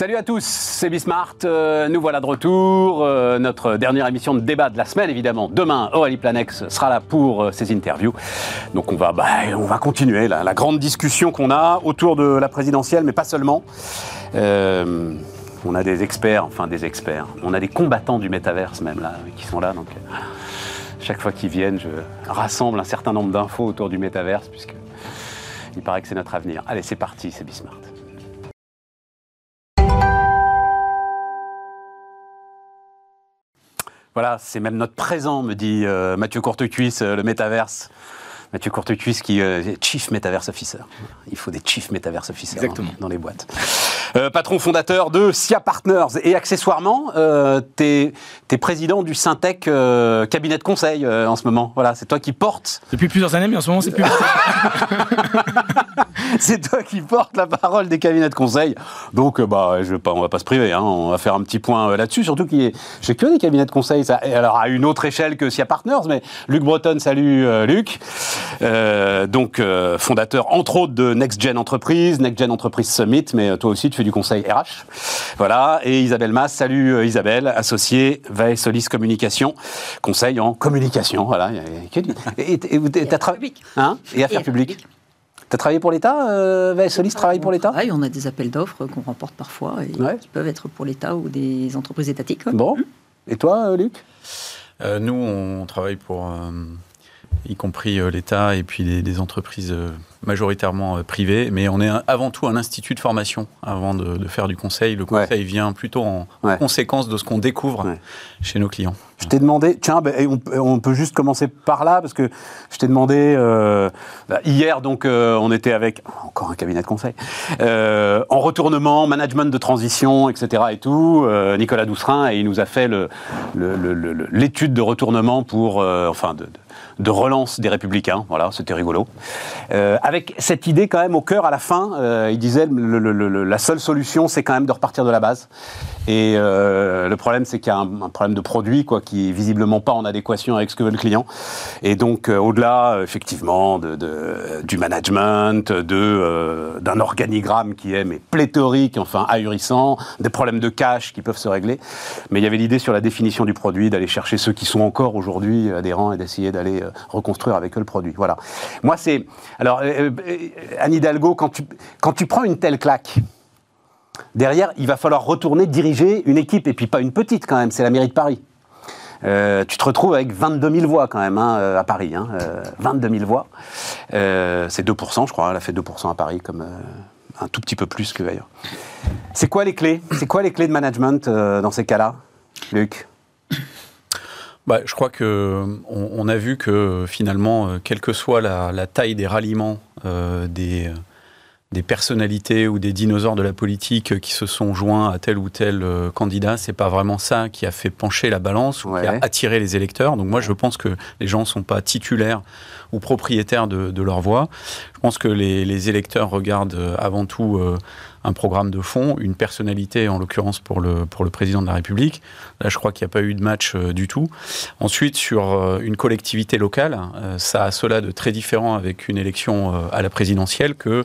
Salut à tous, c'est Bismart. Euh, nous voilà de retour. Euh, notre dernière émission de débat de la semaine, évidemment. Demain, Aurélie Planex sera là pour euh, ses interviews. Donc on va, bah, on va continuer la, grande discussion qu'on a autour de la présidentielle, mais pas seulement. On a des experts, enfin des experts. On a des combattants du métaverse même là, qui sont là. Donc chaque fois qu'ils viennent, je rassemble un certain nombre d'infos autour du métaverse, puisque il paraît que c'est notre avenir. Allez, c'est parti, c'est Bismart. Voilà, c'est même notre présent, me dit euh, Mathieu Courtecuisse, euh, le métaverse. Mathieu Courtecuisse qui euh, est Chief Metaverse Officer. Il faut des Chief Metaverse Officer Exactement. dans les boîtes. Euh, patron fondateur de SIA Partners et accessoirement, euh, tu es, président du Syntec euh, cabinet de conseil euh, en ce moment. Voilà, c'est toi qui portes, Depuis plusieurs années, mais en ce moment, c'est plus. c'est toi qui portes la parole des cabinets de conseil. Donc, bah, je vais pas, on va pas se priver, hein, on va faire un petit point là-dessus. Surtout qu'il j'ai que des cabinets de conseil, ça, alors à une autre échelle que SIA Partners, mais Luc Breton, salut euh, Luc. Euh, donc, euh, fondateur entre autres de Next Gen Entreprise, Next Gen Entreprise Summit, mais euh, toi aussi tu fais du conseil RH. Voilà, et Isabelle Mass, salut euh, Isabelle, associée Vae Solis Communication, conseil en communication. Voilà. Et et- et- et t'as tra- publiques. Hein et affaires publiques. publiques. T'as travaillé pour l'État euh, Vae Solis travaille pour l'État? on a des appels d'offres qu'on remporte parfois et Ouais. qui peuvent être pour l'État ou des entreprises étatiques. Bon. Et toi, Luc? Euh, nous, on travaille pour, euh, y compris euh, l'État et puis des, des entreprises euh, majoritairement euh, privées, mais on est un- avant tout un institut de formation avant de, de faire du conseil. Le Ouais. conseil vient plutôt en Ouais. conséquence de ce qu'on découvre Ouais. chez nos clients. Je t'ai demandé, tiens, ben, et on, on peut juste commencer par là, parce que je t'ai demandé, euh, bah, hier, donc, euh, on était avec, encore un cabinet de conseil, euh, en retournement, management de transition, etc. et tout, Nicolas Doucerin, et il nous a fait le- le- le- le- le- l'étude de retournement pour, enfin, de, de- de relance des Républicains, voilà, c'était rigolo. Euh, avec cette idée quand même au cœur, à la fin, euh, il disait, le- le- le- la seule solution, c'est quand même de repartir de la base. Et euh, le problème, c'est qu'il y a un, un problème de produit, quoi, qui est visiblement pas en adéquation avec ce que veut le client. Et donc, euh, au-delà, euh, effectivement, de, de- du management, de euh, d'un organigramme qui est mais pléthorique, enfin ahurissant, des problèmes de cash qui peuvent se régler. Mais il y avait l'idée sur la définition du produit, d'aller chercher ceux qui sont encore aujourd'hui adhérents et d'essayer d'aller reconstruire avec eux le produit. Voilà. Moi, c'est alors euh, euh, Anne Hidalgo, quand tu prends une telle claque. Derrière, il va falloir retourner diriger une équipe, et puis pas une petite quand même, c'est la mairie de Paris. Euh, tu te retrouves avec 22 000 voix quand même hein, euh, à Paris. Hein, euh, 22 000 voix. Euh, c'est 2%, je crois. Elle a fait 2% à Paris, comme euh, un tout petit peu plus que ailleurs. C'est quoi les clés C'est quoi les clés de management euh, dans ces cas-là, Luc? Bah, je crois que on, a vu que finalement, euh, quelle que soit la, la taille des ralliements euh, des, euh, des personnalités ou des dinosaures de la politique qui se sont joints à tel ou tel candidat, c'est pas vraiment ça qui a fait pencher la balance ou qui a attiré les électeurs. Donc moi, je pense que les gens sont pas titulaires ou propriétaires de, leur voix. Je pense que les, électeurs regardent euh, avant tout euh, un programme de fond, une personnalité, en l'occurrence pour le, pour le président de la République. Là, je crois qu'il n'y a pas eu de match euh, du tout. Ensuite, sur une collectivité locale, ça a cela de très différent avec une élection à la présidentielle que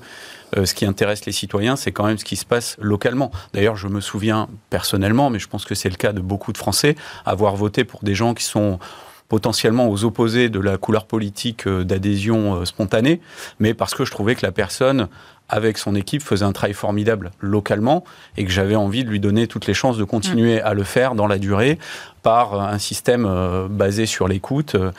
ce qui intéresse les citoyens, c'est quand même ce qui se passe localement. D'ailleurs, je me souviens personnellement, mais je pense que c'est le cas de beaucoup de Français, avoir voté pour des gens qui sont potentiellement aux opposés de la couleur politique euh, d'adhésion euh, spontanée, mais parce que je trouvais que la personne, avec son équipe, faisait un travail formidable localement et que j'avais envie de lui donner toutes les chances de continuer à le faire dans la durée par un système euh, basé sur l'écoute. Euh,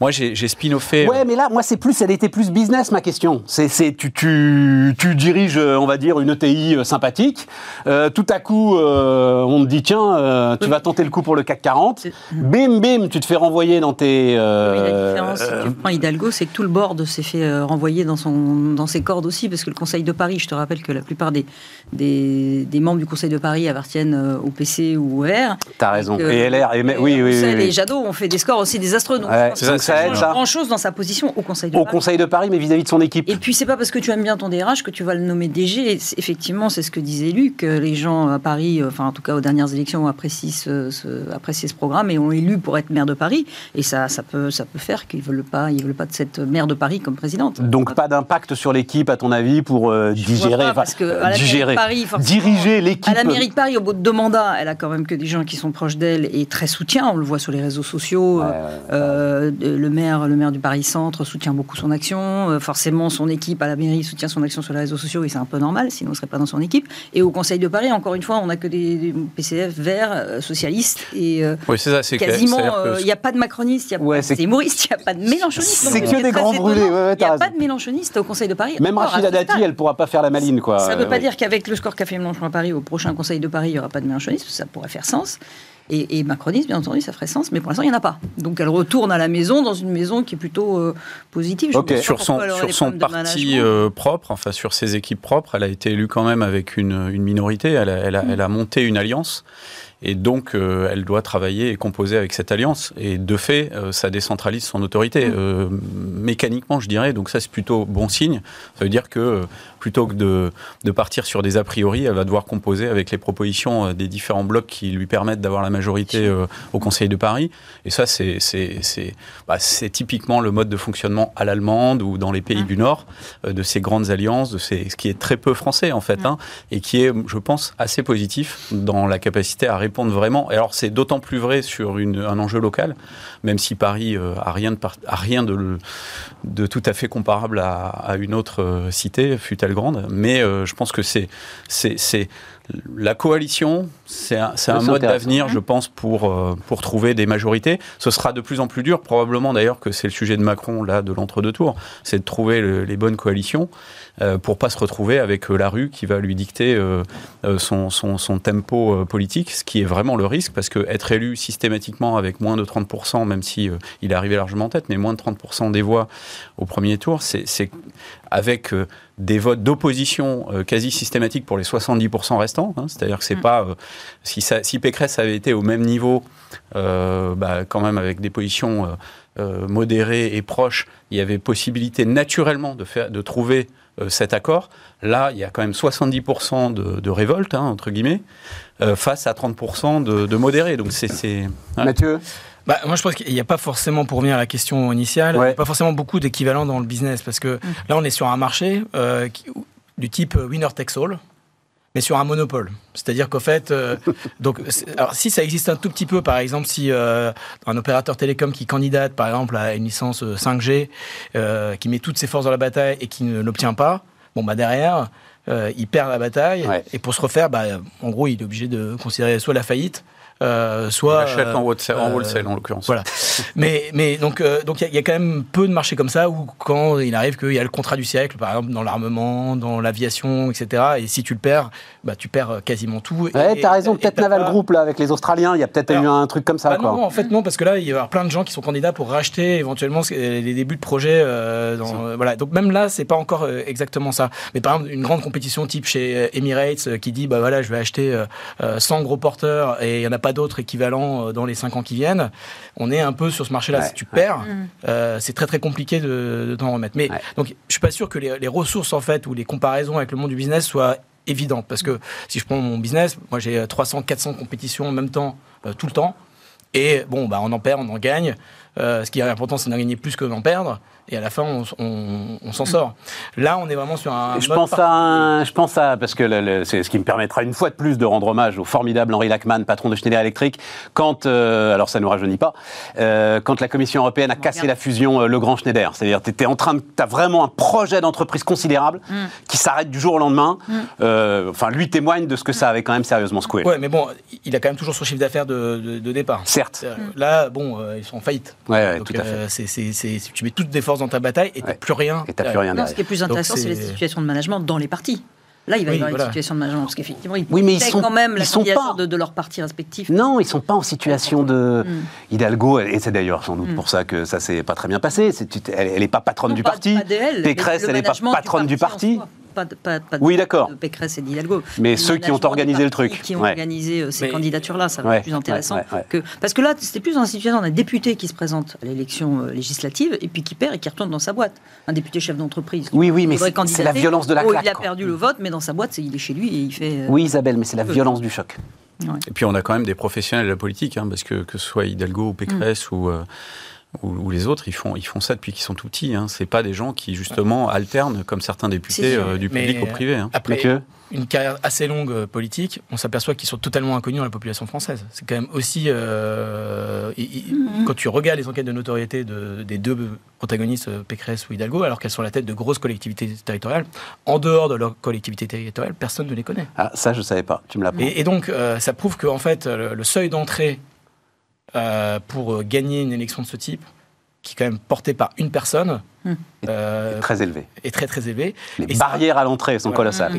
Moi, j'ai spin-offé... Ouais, mais là, moi, c'est plus, elle était plus business, ma question. C'est, c'est, tu, tu, tu diriges, euh, on va dire, une ETI euh, sympathique. Euh, tout à coup, euh, on te dit, tiens, euh, tu vas tenter le coup pour le CAC 40. C'est- Bim, bim, tu te fais renvoyer dans tes... euh, Oui, la différence, euh, si tu prends Hidalgo, c'est que tout le board s'est fait euh, renvoyer dans, son, dans ses cordes aussi, parce que le Conseil de Paris, je te rappelle que la plupart des, des, des membres du Conseil de Paris appartiennent euh, au PC ou au R. T'as raison. Euh, et LR, et, mais- oui, oui, Jadot ont fait des scores aussi désastreux. Donc, Ouais, ça, ça aide, change ça. grand-chose dans sa position au Conseil de Au Paris. Conseil de Paris, mais vis-à-vis de son équipe. Et puis, c'est pas parce que tu aimes bien ton DRH que tu vas le nommer DG. Et effectivement, c'est ce que disait Luc. Les gens à Paris, euh, enfin, en tout cas, aux dernières élections, ont apprécié ce, ce- apprécié ce programme et ont élu pour être maire de Paris. Et ça, ça, peut, ça peut faire qu'ils veulent pas, ils veulent pas de cette maire de Paris comme présidente. Donc pas d'impact sur l'équipe, à ton avis, pour pour euh, digérer, pas, parce que à la digérer, Paris, diriger l'équipe. À la mairie de Paris, au bout de deux mandats, elle a quand même que des gens qui sont proches d'elle et très soutient. On le voit sur les réseaux sociaux. Ouais, Euh, le maire, le maire du Paris Centre soutient beaucoup son action. Euh, forcément, son équipe à la mairie soutient son action sur les réseaux sociaux et c'est un peu normal, sinon on ne serait pas dans son équipe. Et au Conseil de Paris, encore une fois, on n'a que des, des PCF verts, euh, socialistes et euh, Oui, c'est ça, c'est clair. quasiment, euh, il n'y a pas de macronistes, il n'y a Ouais, pas c'est- de humoristes, il n'y a pas de mélanchonistes. C'est que des très grands brûlés, ouais, Il n'y a raison. pas de mélanchonistes au Conseil de Paris. Même Rachida Dati, elle pourra pas faire la maline, quoi. Ça ne veut Euh, pas dire qu'avec le score qu'a fait Mélenchon à Paris, au prochain Conseil de Paris, il n'y aura pas de mélenchonisme, ça pourrait faire sens. Et, et macronisme, bien entendu, ça ferait sens, mais pour l'instant, il n'y en a pas. Donc elle retourne à la maison, dans une maison qui est plutôt euh, positive. Je Ok. ne sais pas sur son, sur parti euh, propre, enfin sur ses équipes propres, elle a été élue quand même avec une, une minorité. Elle a, elle a- Mm. elle a monté une alliance. Et donc, euh, elle doit travailler et composer avec cette alliance. Et de fait, euh, ça décentralise son autorité, Mm. euh, mécaniquement, je dirais. Donc ça, c'est plutôt bon signe. Ça veut dire que euh, plutôt que de, de partir sur des a priori, elle va devoir composer avec les propositions euh, des différents blocs qui lui permettent d'avoir la majorité euh, au Conseil de Paris. Et ça, c'est c'est- c'est- bah, c'est typiquement le mode de fonctionnement à l'allemande ou dans les pays Mm. du Nord, euh, de ces grandes alliances, de ces, ce qui est très peu français en fait, hein, et qui est, je pense, assez positif dans la capacité à répondre vraiment. Et alors, c'est d'autant plus vrai sur une- un enjeu local, même si Paris euh, a rien de, a rien de, de tout à fait comparable à, à une autre euh, cité, fut-elle grande. Mais euh, je pense que c'est c'est- c'est la coalition, c'est un, c'est un mode d'avenir, je pense, pour, euh, pour trouver des majorités. Ce sera de plus en plus dur, probablement d'ailleurs que c'est le sujet de Macron, là, de l'entre-deux tours, c'est de trouver le- les bonnes coalitions pour pas se retrouver avec euh, la rue qui va lui dicter euh, euh, son, son, son tempo euh, politique, ce qui est vraiment le risque, parce que être élu systématiquement avec moins de 30%, même si euh, il est arrivé largement en tête, mais moins de 30% des voix au premier tour, c'est avec euh, des votes d'opposition euh, quasi systématiques pour les 70% restants. hein. C'est-à-dire que c'est Mm. pas euh, si, ça, si Pécresse avait été au même niveau, euh, bah, quand même avec des positions euh, euh, et proches, il y avait possibilité naturellement de faire, de trouver euh, cet accord. Là, il y a quand même 70% de, de révolte hein, entre guillemets euh, face à 30% de, de modérés. Donc c'est c'est- ouais. Mathieu? Bah, moi, je pense qu'il n'y a pas forcément, pour revenir à la question initiale, Ouais. il n'y a pas forcément beaucoup d'équivalents dans le business. Parce que là, on est sur un marché euh, qui- du type winner takes all, mais sur un monopole. C'est-à-dire qu'au fait, euh, donc, alors, si ça existe un tout petit peu, par exemple, si euh, un opérateur télécom qui candidate, par exemple, à une licence euh, 5G, euh, qui met toutes ses forces dans la bataille et qui ne l'obtient pas, bon, bah derrière, il perd la bataille. Ouais. Et pour se refaire, bah, en gros, il est obligé de considérer soit la faillite, euh, soit. achète en euh, wholesale, en euh, wholesale, en l'occurrence. voilà. mais, mais donc, euh, donc il y a- y, a quand même peu de marchés comme ça où quand il arrive qu'il y a le contrat du siècle, par exemple dans l'armement, dans l'aviation, etc. Et si tu le perds, bah tu perds quasiment tout. Ouais, Et- t'as raison, et peut-être Naval pas- Group, là, avec les Australiens, il y a peut-être eu un truc comme ça, Bah quoi. non, en fait non, parce que là il va y avoir plein de gens qui sont candidats pour racheter éventuellement les débuts de projet. euh, dans- euh, voilà, donc même là c'est pas encore euh, exactement ça. Mais par exemple une grande compétition type chez Emirates euh, qui dit bah voilà je vais acheter euh, euh, 100 gros porteurs et il y en a pas d'autres équivalents euh, dans les 5 ans qui viennent. On est un peu sur ce marché-là. Ouais, si tu perds, Mm. euh, c'est très très compliqué de, de t'en remettre. Mais Ouais. donc je suis pas sûr que les, les ressources en fait ou les comparaisons avec le monde du business soient évidentes parce que si je prends mon business, moi j'ai 300 400 compétitions en même temps euh, tout le temps et bon bah on en perd, on en gagne. Euh, ce qui est important c'est d'en gagner plus que d'en perdre et à la fin on, on- on s'en sort. Là on est vraiment sur un Je mode pense, à un- je pense à, parce que c'est ce qui me permettra une fois de plus de rendre hommage au formidable Henri Lachmann, patron de Schneider Electric, quand, euh, alors ça ne nous rajeunit pas, euh, quand la Commission européenne a cassé la fusion euh, Legrand-Schneider. C'est-à-dire, tu étais en train de, as vraiment un projet d'entreprise considérable Mm. qui s'arrête du jour au lendemain. Euh, enfin, lui témoigne de ce que ça avait quand même sérieusement secoué. Ouais, mais bon, il a quand même toujours son chiffre d'affaires de, de- de départ. Certes. Là, bon, euh, ils sont en faillite. Ouais, ouais, Donc, tout à fait. euh, c'est- c'est- c'est- tu mets toutes tes forces dans ta bataille et t'as Ouais. plus rien. Et t'as plus rien Non, ce qui est plus intéressant, c'est les situations de management dans les partis. Là, il va y Oui, avoir voilà. une situation de management, parce qu'effectivement, ils Oui, mais ils sont- quand même la ils sont pas- de, de leurs partis respectifs. Non, ils sont pas en situation de Mm. Hidalgo, et c'est d'ailleurs sans doute pour ça que ça s'est pas très bien passé. Elle, elle est pas patronne Non, du pas- parti. pas Pécresse, elle est pas patronne du parti. Pas de, pas- pas de- Oui, d'accord. de Pécresse et d'Hidalgo. Mais ceux qui ont organisé le truc. Qui ont Ouais. organisé euh, ces Mais- candidatures-là, ça va Ouais, être plus intéressant. ouais, ouais, ouais. Que... Parce que là, c'était plus dans la situation d'un député qui se présente à l'élection euh, législative et puis qui perd et qui retourne dans sa boîte. Un député chef d'entreprise. Oui, oui, mais c'est- la violence de la Oh, claque. Il a quoi. perdu le vote, mais dans sa boîte, il est chez lui et il fait. euh, Oui, Isabelle, mais c'est la violence du choc. Et puis on a quand même des professionnels de la politique, hein, parce que que ce soit Hidalgo ou Pécresse ou, euh, ou, les autres, ils font, ils font ça depuis qu'ils sont tout petits. Hein. C'est pas des gens qui justement alternent comme certains députés euh, du public au privé. Hein. Après une carrière assez longue euh, politique, on s'aperçoit qu'ils sont totalement inconnus dans la population française. C'est quand même aussi euh, mm-hmm. quand tu regardes les enquêtes de notoriété des deux protagonistes Pécresse ou Hidalgo, alors qu'elles sont à la tête de grosses collectivités territoriales, en dehors de leur collectivité territoriale, personne ne les connaît. Ah, ça je savais pas. Tu me l'apprends. Et, et donc ça prouve que en fait le seuil d'entrée euh, pour gagner une élection de ce type, qui est quand même portée par une personne, hmm. euh, très élevé. Est très très élevé. Les barrières à l'entrée sont colossales.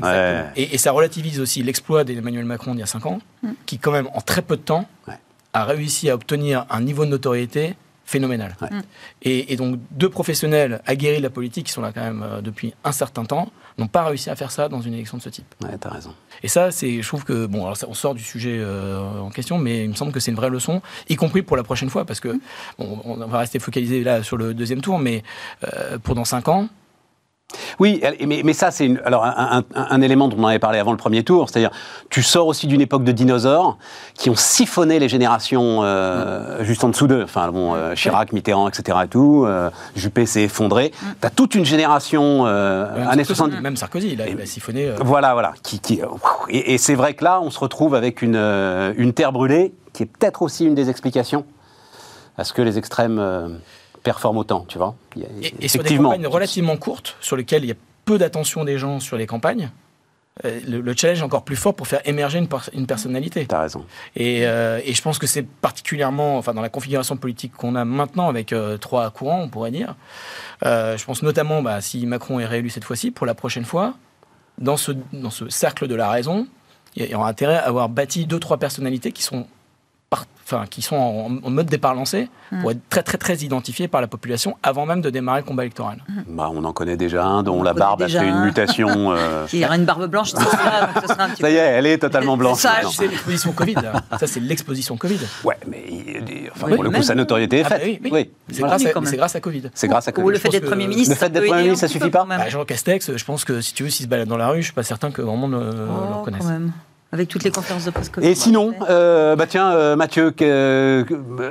Et, ça relativise aussi l'exploit d'Emmanuel Macron il y a 5 ans, hmm. qui quand même en très peu de temps a réussi à obtenir un niveau de notoriété phénoménal. Et, donc deux professionnels aguerris de la politique qui sont là quand même euh, depuis un certain temps n'ont pas réussi à faire ça dans une élection de ce type. Ouais, t'as raison. Et ça, c'est, je trouve que bon, alors on sort du sujet euh, en question, mais il me semble que c'est une vraie leçon, y compris pour la prochaine fois, parce que bon, on va rester focalisé là sur le deuxième tour, mais euh, pour dans cinq ans, oui, mais, mais ça, c'est alors un, élément dont on avait parlé avant le premier tour, c'est-à-dire tu sors aussi d'une époque de dinosaures qui ont siphonné les générations euh, juste en dessous d'eux. Enfin, bon, euh, Chirac, Mitterrand, etc. et tout. Euh, Juppé s'est effondré. Mm. Tu as toute une génération années 70. Même Sarkozy, il a, siphonné. Voilà, voilà. Qui, qui et, et c'est vrai que là, on se retrouve avec une, une terre brûlée, qui est peut-être aussi une des explications à ce que les extrêmes performe autant, tu vois. et, sur des campagnes relativement courtes, sur lesquelles il y a peu d'attention des gens sur les campagnes, euh, le, challenge est encore plus fort pour faire émerger une, une personnalité. T'as raison. Euh, et, je pense que c'est particulièrement, enfin, dans la configuration politique qu'on a maintenant avec euh, trois courants, on pourrait dire. je pense notamment, bah, si Macron est réélu cette fois-ci, pour la prochaine fois, dans ce, dans ce cercle de la raison, il y aura intérêt à avoir bâti deux, trois personnalités qui sont enfin, qui sont en, mode départ lancé mm. pour être très très très identifiés par la population avant même de démarrer le combat électoral. Mm. Bah, on en connaît déjà un dont la barbe a fait une mutation. Euh... Il y aura une barbe blanche, ça, sera, un petit Ça y est, elle est totalement blanche. Ça, c'est l'exposition Covid. Ça, c'est l'exposition Covid. Ouais, mais enfin, pour le coup, sa notoriété est ah, bah faite. oui, C'est grâce, grâce, à Covid. C'est grâce à Covid. Ou le fait d'être Premier ministre. Le fait d'être Premier ministre, ça suffit pas bah, Jean Castex, je pense que si tu veux, s'il se balade dans la rue, je suis pas certain que monde le oh, reconnaisse. Avec toutes les conférences de presse Et sinon, euh, bah tiens, euh, Mathieu,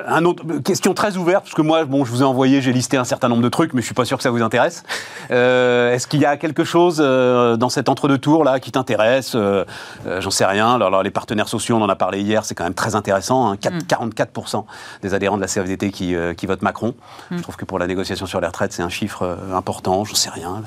un autre, question très ouverte, parce que moi, bon, je vous ai envoyé, j'ai listé un certain nombre de trucs, mais je suis pas sûr que ça vous intéresse. Euh, est-ce qu'il y a quelque chose dans cet entre-deux-tours là qui t'intéresse J'en sais rien. Alors, les partenaires sociaux, on en a parlé hier, c'est quand même très intéressant. 44% hein. mm. des adhérents de la CFDT qui, qui votent Macron. Mm. Je trouve que pour la négociation sur les retraites, c'est un chiffre important. J'en sais rien.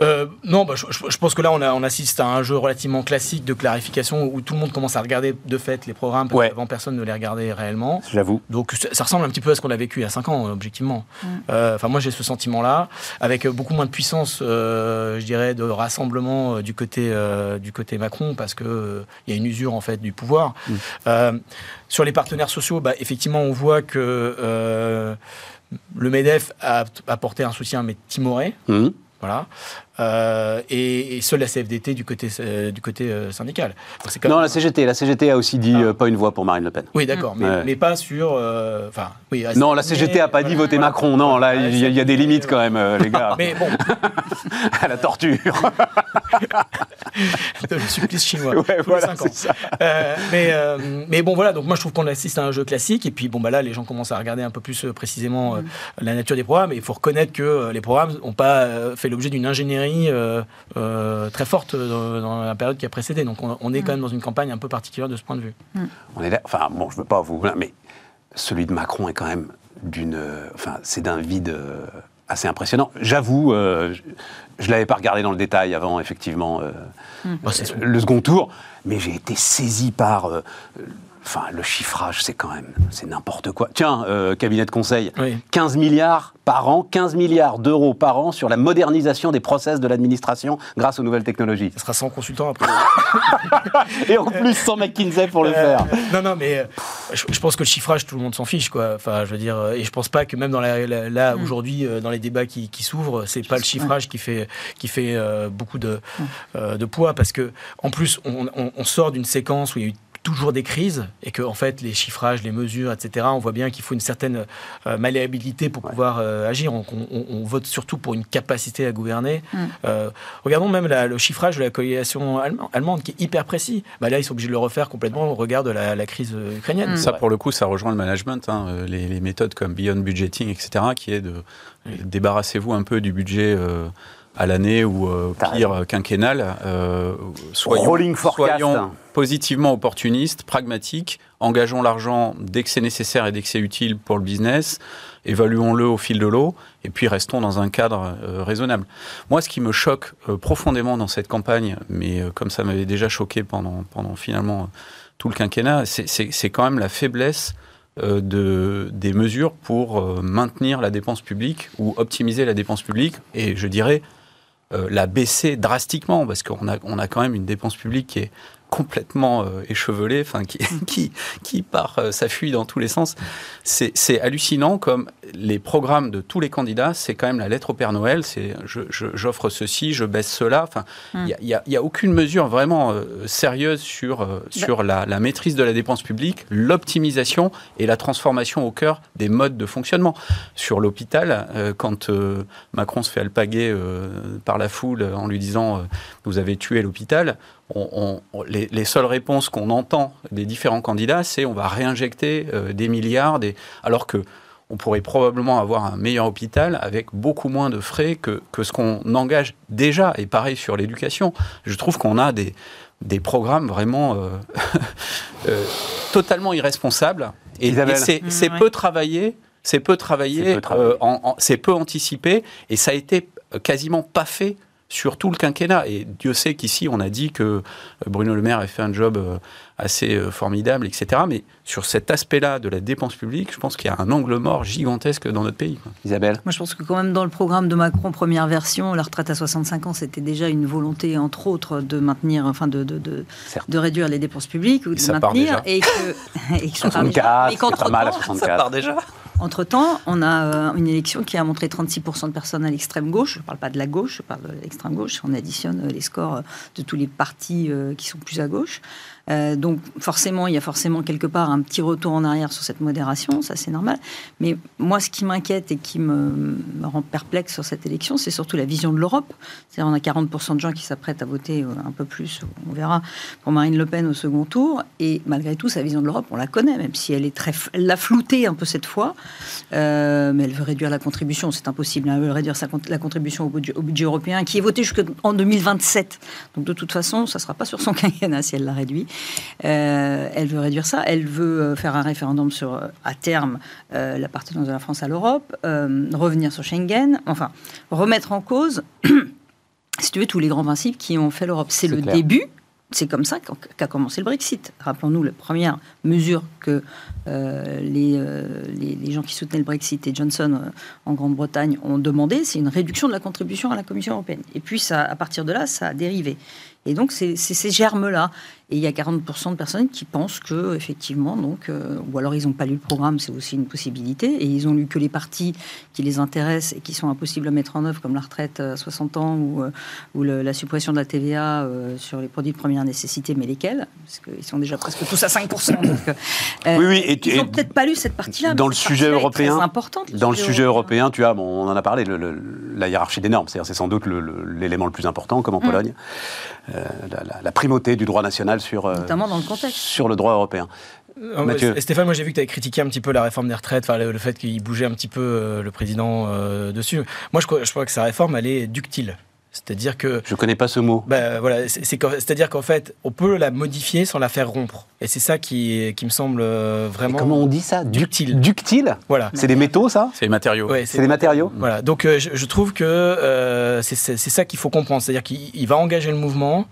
Euh, non, bah, je, pense que là, on, a, on, assiste à un jeu relativement classique de clarification où tout le monde commence à regarder de fait les programmes parce qu'avant personne ne les regardait réellement. J'avoue. Donc ça, ressemble un petit peu à ce qu'on a vécu il y a 5 ans, objectivement. Mm. Euh, enfin, moi, j'ai ce sentiment-là, avec beaucoup moins de puissance, euh, je dirais, de rassemblement du côté du côté Macron, parce que il y a une usure en fait du pouvoir. Mm. sur les partenaires sociaux, bah, effectivement, on voit que le Medef a apporté un soutien mais timoré. Mm. Voilà. Euh, et, seule la CFDT du côté, euh, du côté euh, syndical. non, la CGT. La CGT a aussi dit ah. pas une voix pour Marine Le Pen. Oui, d'accord, mais, pas sur. Enfin, oui, non, la CGT n'a pas dit voter Macron. Non, là, il y, a des limites quand même, les gars. mais bon. à la torture. le supplice chinois. Ouais, voilà, mais, mais bon, voilà, donc moi je trouve qu'on assiste à un jeu classique. Et puis, bon, bah là, les gens commencent à regarder un peu plus précisément mm. la nature des programmes. Et il faut reconnaître que les programmes n'ont pas fait l'objet d'une ingénierie euh, euh, très forte dans, la période qui a précédé. Donc on, est quand même dans une campagne un peu particulière de ce point de vue. On est là, enfin bon, je veux pas vous, mais celui de Macron est quand même d'une, enfin c'est d'un vide euh, assez impressionnant. J'avoue, je, ne l'avais pas regardé dans le détail avant, effectivement, bah, le second tour, mais j'ai été saisi par Enfin, le chiffrage, c'est quand même, c'est n'importe quoi. Tiens, euh, cabinet de conseil, 15 milliards par an, 15 milliards d'euros par an sur la modernisation des process de l'administration grâce aux nouvelles technologies. Ce sera 100 consultants après. Et en plus 100 McKinsey pour le euh, faire. Non, non, mais euh, je, pense que le chiffrage, tout le monde s'en fiche, quoi. Enfin, je veux dire, et je pense pas que même dans la, là mm. aujourd'hui, dans les débats qui, qui s'ouvrent, c'est pas le chiffrage qui fait qui fait beaucoup de, mm. de poids, parce que en plus, on, on sort d'une séquence où il y a eu toujours des crises et que en fait les chiffrages, les mesures, etc. On voit bien qu'il faut une certaine euh, malléabilité pour pouvoir euh, agir. On, on, vote surtout pour une capacité à gouverner. Mm. Euh, regardons même le chiffrage de la coalition allemande qui est hyper précis. Bah là, ils sont obligés de le refaire complètement au regard de la, crise ukrainienne. Mm. Ça, pour le coup, ça rejoint le management. Hein, les, les, méthodes comme Beyond Budgeting, etc., qui est de débarrassez-vous un peu du budget à l'année ou euh, pire quinquennal. Euh, soyons, soyons positivement opportunistes, pragmatiques, engageons l'argent dès que c'est nécessaire et dès que c'est utile pour le business, évaluons-le au fil de l'eau et puis restons dans un cadre euh, raisonnable. Moi, ce qui me choque profondément dans cette campagne, mais comme ça m'avait déjà choqué pendant, pendant finalement tout le quinquennat, c'est quand même la faiblesse de, des mesures pour maintenir la dépense publique ou optimiser la dépense publique et je dirais euh, la baisser drastiquement, parce qu'on a, on a quand même une dépense publique qui est complètement euh, enfin qui, qui, qui part, euh, dans tous les sens. C'est hallucinant comme les programmes de tous les candidats, c'est quand même la lettre au Père Noël, c'est j'offre ceci, je baisse cela. Enfin, il n'y a, y a, aucune mesure vraiment euh, sérieuse sur, sur la, la, maîtrise de la dépense publique, l'optimisation et la transformation au cœur des modes de fonctionnement. Sur l'hôpital, quand Macron se fait alpaguer par la foule en lui disant vous avez tué l'hôpital, on, les, seules réponses qu'on entend des différents candidats, c'est on va réinjecter euh, des milliards, des... alors que on pourrait probablement avoir un meilleur hôpital avec beaucoup moins de frais que, que ce qu'on engage déjà. Et pareil sur l'éducation. Je trouve qu'on a des, des programmes vraiment euh, euh, totalement irresponsables. Et, c'est peu travaillé, c'est peu travaillé, c'est peu anticipé, et ça a été quasiment pas fait sur tout le quinquennat. Et Dieu sait qu'ici, on a dit que euh, Bruno Le Maire a fait un job euh, assez euh, formidable, etc. Mais sur cet aspect-là de la dépense publique, je pense qu'il y a un angle mort gigantesque dans notre pays. Isabelle? Moi, je pense que quand même dans le programme de Macron, première version, la retraite à 65 ans, c'était déjà une volonté, entre autres, de maintenir, enfin, de, de, de, réduire les dépenses publiques ou de maintenir. Et que, et que 64, pas mal à 64. Ça part déjà. Entre-temps, on a euh, une élection qui a montré 36% de personnes à l'extrême gauche. Je ne parle pas de la gauche, je parle de l'extrême gauche. On additionne euh, les scores euh, de tous les partis qui sont plus à gauche. Euh, donc forcément, il y a forcément quelque part un petit retour en arrière sur cette modération, ça c'est normal. Mais moi, ce qui m'inquiète et qui me, rend perplexe sur cette élection, c'est surtout la vision de l'Europe. C'est-à-dire, on a 40% de gens qui s'apprêtent à voter euh, un peu plus, on verra, pour Marine Le Pen au second tour. Et malgré tout, sa vision de l'Europe, on la connaît, même si elle est très, l'a floutée un peu cette fois. Euh, mais elle veut réduire la contribution, c'est impossible. Hein. Elle veut réduire sa, la contribution au budget, au budget européen, qui est voté jusqu'en 2027. Donc de toute façon, ça ne sera pas sur son quinquennat si elle l'a réduit. Euh, elle veut réduire ça. Elle veut euh, faire un référendum sur, euh, à terme, l'appartenance de la France à l'Europe, revenir sur Schengen, enfin, remettre en cause, si tu veux, tous les grands principes qui ont fait l'Europe. C'est le début. C'est comme ça qu'a commencé le Brexit. Rappelons-nous la première mesure que les, les, gens qui soutenaient le Brexit et Johnson en Grande-Bretagne ont demandé, c'est une réduction de la contribution à la Commission européenne. Et puis, ça, à partir de là, ça a dérivé. Et donc, c'est ces germes-là. Et il y a 40% de personnes qui pensent que, effectivement, donc, euh, ou alors ils n'ont pas lu le programme, c'est aussi une possibilité, et ils ont lu que les parties qui les intéressent et qui sont impossibles à mettre en œuvre, comme la retraite à 60 ans ou, euh, ou la suppression de la TVA euh, sur les produits de première nécessité, mais lesquels? Parce qu'ils sont déjà presque tous à 5%. oui, oui, et ils n'ont peut-être pas lu cette partie-là. Dans le sujet européen, dans le sujet européen, tu as, on en a parlé, la hiérarchie des normes, c'est-à-dire c'est sans doute l'élément le, plus important, comme en mm. Pologne. Euh, la, primauté du droit national sur, euh, Notamment dans le, contexte. sur le droit européen. Euh, Mathieu. Stéphane, moi j'ai vu que tu avais critiqué un petit peu la réforme des retraites, le, le, fait qu'il bougeait un petit peu le président dessus. Moi je crois, je crois que sa réforme, elle est ductile. C'est-à-dire que. Je connais pas ce mot. Ben, voilà, c'est-à-dire qu'en fait, on peut la modifier sans la faire rompre. Et c'est ça qui, qui me semble euh, vraiment. comment on dit ça? Ductile. Ductile? Voilà. C'est des métaux, ça? C'est des matériaux. c'est des matériaux Voilà. Donc euh, je, trouve que euh, c'est ça qu'il faut comprendre. C'est-à-dire qu'il va engager le mouvement,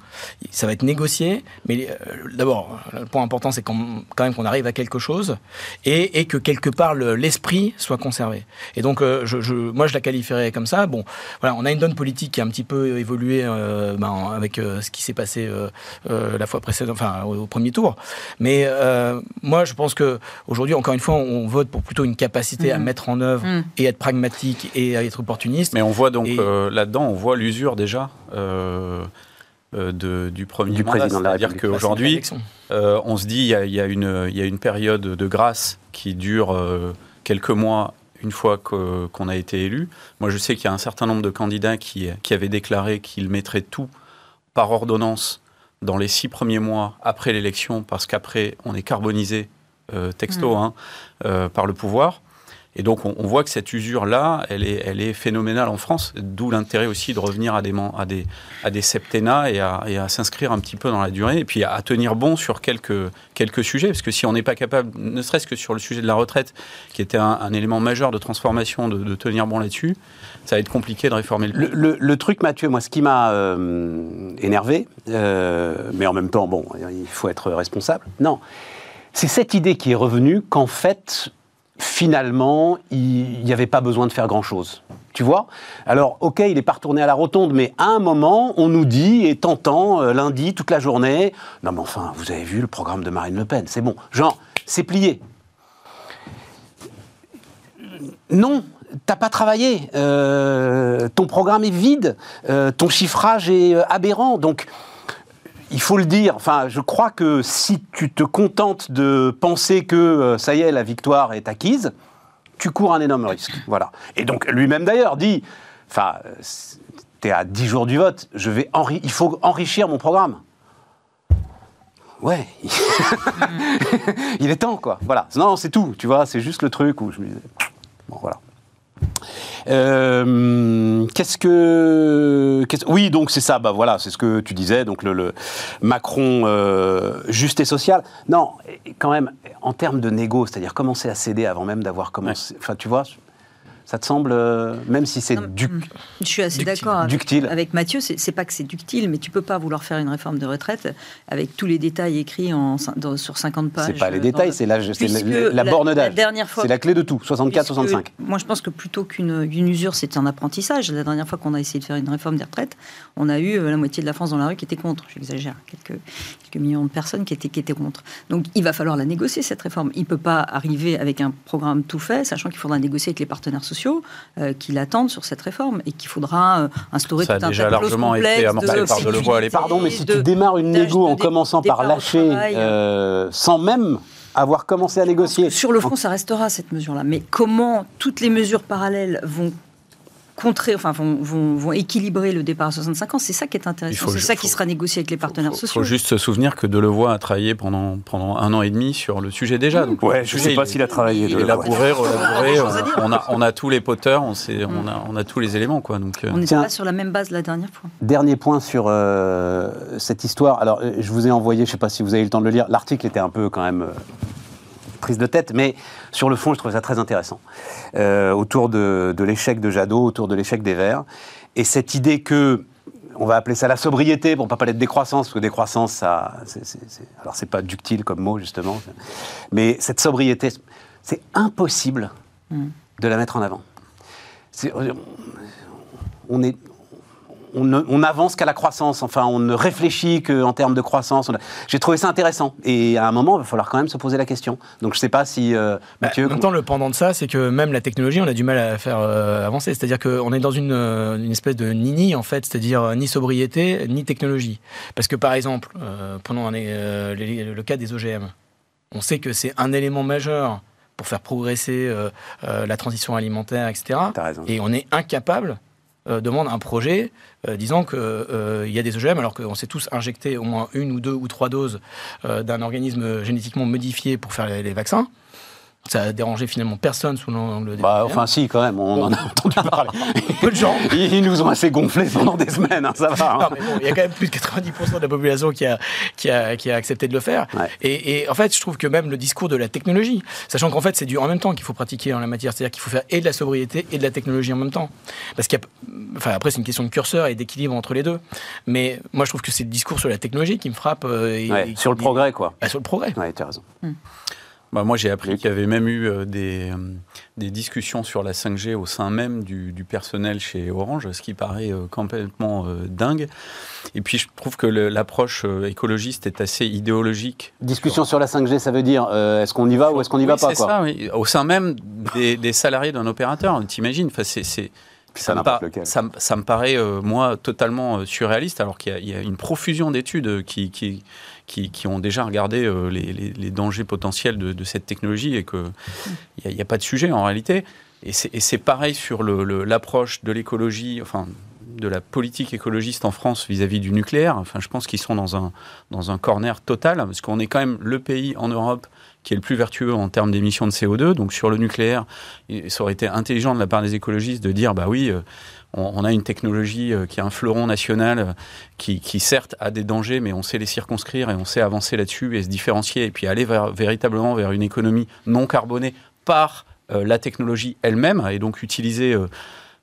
ça va être négocié, mais d'abord, le point important, c'est quand, même qu'on arrive à quelque chose et, et que quelque part l'esprit soit conservé. Et donc, je, moi, je la qualifierais comme ça. Bon, voilà, on a une donne politique qui est un petit peu évolué ben, avec ce qui s'est passé la fois précédente, enfin au premier tour. Mais euh, moi, je pense que aujourd'hui, encore une fois, on vote pour plutôt une capacité à mm. mettre en œuvre mm. et être pragmatique et à être opportuniste. Mais on voit donc euh, là-dedans, on voit l'usure déjà. Euh, euh, de, du premier Du mandat. C'est-à-dire qu'aujourd'hui, Bah, euh, on se dit il y, y a une- il y a une période de grâce qui dure euh, quelques mois une fois qu'on a été élu. Moi, je sais qu'il y a un certain nombre de candidats qui, qui avaient déclaré qu'ils mettraient tout par ordonnance dans les six premiers mois après l'élection, parce qu'après, on est carbonisé euh, texto hein, euh, par le pouvoir. Et donc, on, voit que cette usure-là, elle est, elle est phénoménale en France, d'où l'intérêt aussi de revenir à des, à des, à des septennats et à, et à s'inscrire un petit peu dans la durée, et puis à, tenir bon sur quelques, quelques sujets, parce que si on n'est pas capable, ne serait-ce que sur le sujet de la retraite, qui était un, élément majeur de transformation, de, tenir bon là-dessus, ça va être compliqué de réformer le Le, le- le truc, Mathieu, moi, ce qui m'a euh, énervé, euh, mais en même temps, bon, il faut être responsable. Non, c'est cette idée qui est revenue qu'en fait, finalement, il n'y avait pas besoin de faire grand-chose. Tu vois? Alors, ok, il n'est pas retourné à la rotonde, mais à un moment, on nous dit, et t'entends, euh, lundi, toute la journée, non mais enfin, vous avez vu le programme de Marine Le Pen, c'est bon. Genre, c'est plié. Non, t'as pas travaillé. Euh, ton programme est vide. Euh, ton chiffrage est aberrant. Donc, il faut le dire. Enfin, je crois que si tu te contentes de penser que euh, ça y est, la victoire est acquise, tu cours un énorme risque. Voilà. Et donc, lui-même d'ailleurs dit, enfin, euh, t'es à 10 jours du vote, je vais enri- il faut enrichir mon programme. Ouais, il est temps, quoi. Voilà. Non, c'est tout, tu vois, c'est juste le truc où je me disais, bon, voilà. Euh, qu'est-ce que, oui, donc c'est ça, bah voilà, c'est ce que tu disais, donc le, le Macron euh, juste et social. Non, quand même, en termes de négo, c'est-à-dire commencer à céder avant même d'avoir commencé. Enfin, tu vois, ça te semble, euh, même si c'est Non, du, Je suis assez Ductile. d'accord avec, Ductile. avec Mathieu. C'est pas que c'est ductile, mais tu peux pas vouloir faire une réforme de retraite avec tous les détails écrits en, cin- dans- sur 50 pages. c'est pas les euh, détails, c'est la, la, la borne d'âge. C'est la clé de tout, 64-65. Puisque Moi, je pense que plutôt qu'une une usure, c'est un apprentissage. La dernière fois qu'on a essayé de faire une réforme des retraites, on a eu euh, la moitié de la France dans la rue qui était contre. J'exagère, quelques, quelques millions de personnes qui étaient, qui étaient contre. Donc, il va falloir la négocier, cette réforme. Il ne peut pas arriver avec un programme tout fait, sachant qu'il faudra négocier avec les partenaires sociaux euh, qui l'attendent sur cette réforme et qu'il faudra euh, instaurer Ça a tout un déjà tas de clauses largement été amorcé de par Delevoye. Pardon, mais si de- tu démarres une négo en commençant par lâcher, travail, euh, sans même avoir commencé à négocier. Sur le fond, ça restera cette mesure-là. Mais comment toutes les mesures parallèles vont contrer, enfin vont, vont, vont équilibrer le départ à 65 ans, c'est ça qui est Il intéressant. faut C'est ça qui faut- sera négocié avec les partenaires Il sociaux. faut juste se souvenir que Delevoye a travaillé pendant, pendant un an et demi sur le sujet déjà. Donc, Ouais, je sujet, sais pas il- s'il a travaillé. Il à dire. on, a, on a tous les poteurs, on, sait, on, a, on a tous les éléments. Quoi, donc, euh, On n'était pas sur la même base la dernière fois. Dernier point sur euh, cette histoire. Alors, euh, je vous ai envoyé, je ne sais pas si vous avez eu le temps de le lire, l'article était un peu quand même euh, prise de tête, mais sur le fond, je trouvais ça très intéressant. Euh, autour de, de l'échec de Jadot, autour de l'échec des Verts. Et cette idée que, on va appeler ça la sobriété, pour ne pas parler de décroissance, parce que décroissance, ça, c'est, c'est- c'est- alors c'est pas ductile comme mot, justement, mais cette sobriété, c'est impossible de la mettre en avant. C'est- on est, on, ne- on avance qu'à la croissance. Enfin, on ne réfléchit qu'en termes de croissance. A- J'ai trouvé ça intéressant. Et à un moment, il va falloir quand même se poser la question. Donc, je ne sais pas si euh, Bah, Mathieu. en même temps, le pendant de ça, c'est que même la technologie, on a du mal à la faire euh, avancer. C'est-à-dire qu'on est dans une, euh, une espèce de nini, en fait, c'est-à-dire ni sobriété, ni technologie. Parce que, par exemple, euh, prenons un- le cas des OGM. On sait que c'est un élément majeur pour faire progresser euh, euh, la transition alimentaire, etc. Et on est incapable euh, de vendre un projet euh, disant qu'il y a des OGM, alors qu'on s'est tous injecté au moins une ou deux ou trois doses euh, d'un organisme génétiquement modifié pour faire les vaccins. Ça a dérangé finalement personne sous l'angle des Bah, enfin, si, quand même, on en a entendu parler. peu de gens. Ils nous ont assez gonflés pendant des semaines, hein, ça va. hein. Non, mais bon, il y a quand même plus de 90% de la population qui a, qui a, qui a accepté de le faire. Ouais. Et, et en fait, je trouve que même le discours de la technologie, sachant qu'en fait, c'est du en même temps qu'il faut pratiquer en la matière, c'est-à-dire qu'il faut faire et de la sobriété et de la technologie en même temps. Parce qu'il y a, enfin, après, c'est une question de curseur et d'équilibre entre les deux. Mais moi, je trouve que c'est le discours sur la technologie qui me frappe. euh, et- Ouais, et sur le progrès, quoi. Bah, sur le progrès. Ouais, tu as raison. Bah, moi, j'ai appris qu'il y avait même eu euh, des, euh, des discussions sur la 5G au sein même du, du personnel chez Orange, ce qui paraît euh, complètement dingue. Et puis, je trouve que l'approche écologiste est assez idéologique. Discussion sur la 5G, ça veut dire est-ce qu'on y va ou est-ce qu'on n'y va Oui, pas c'est quoi. ça, oui. Au sein même des, des salariés d'un opérateur, t'imagines enfin, c'est, ça, me ça, ça, me paraît, moi, totalement surréaliste, alors qu'il y, a une profusion d'études qui, qui, qui, ont déjà regardé les, les, dangers potentiels de, cette technologie et qu'il n'y a, a, pas de sujet en réalité. Et c'est pareil sur l'approche de l'écologie, enfin de la politique écologiste en France vis-à-vis du nucléaire. Enfin, je pense qu'ils sont dans un, dans un corner total, parce qu'on est quand même le pays en Europe qui est le plus vertueux en termes d'émissions de CO2. Donc sur le nucléaire, ça aurait été intelligent de la part des écologistes de dire, bah oui, euh, on, a une technologie euh, qui est un fleuron national, euh, qui, certes a des dangers, mais on sait les circonscrire et on sait avancer là-dessus et se différencier, et puis aller véritablement vers une économie non carbonée par la technologie elle-même, et donc utiliser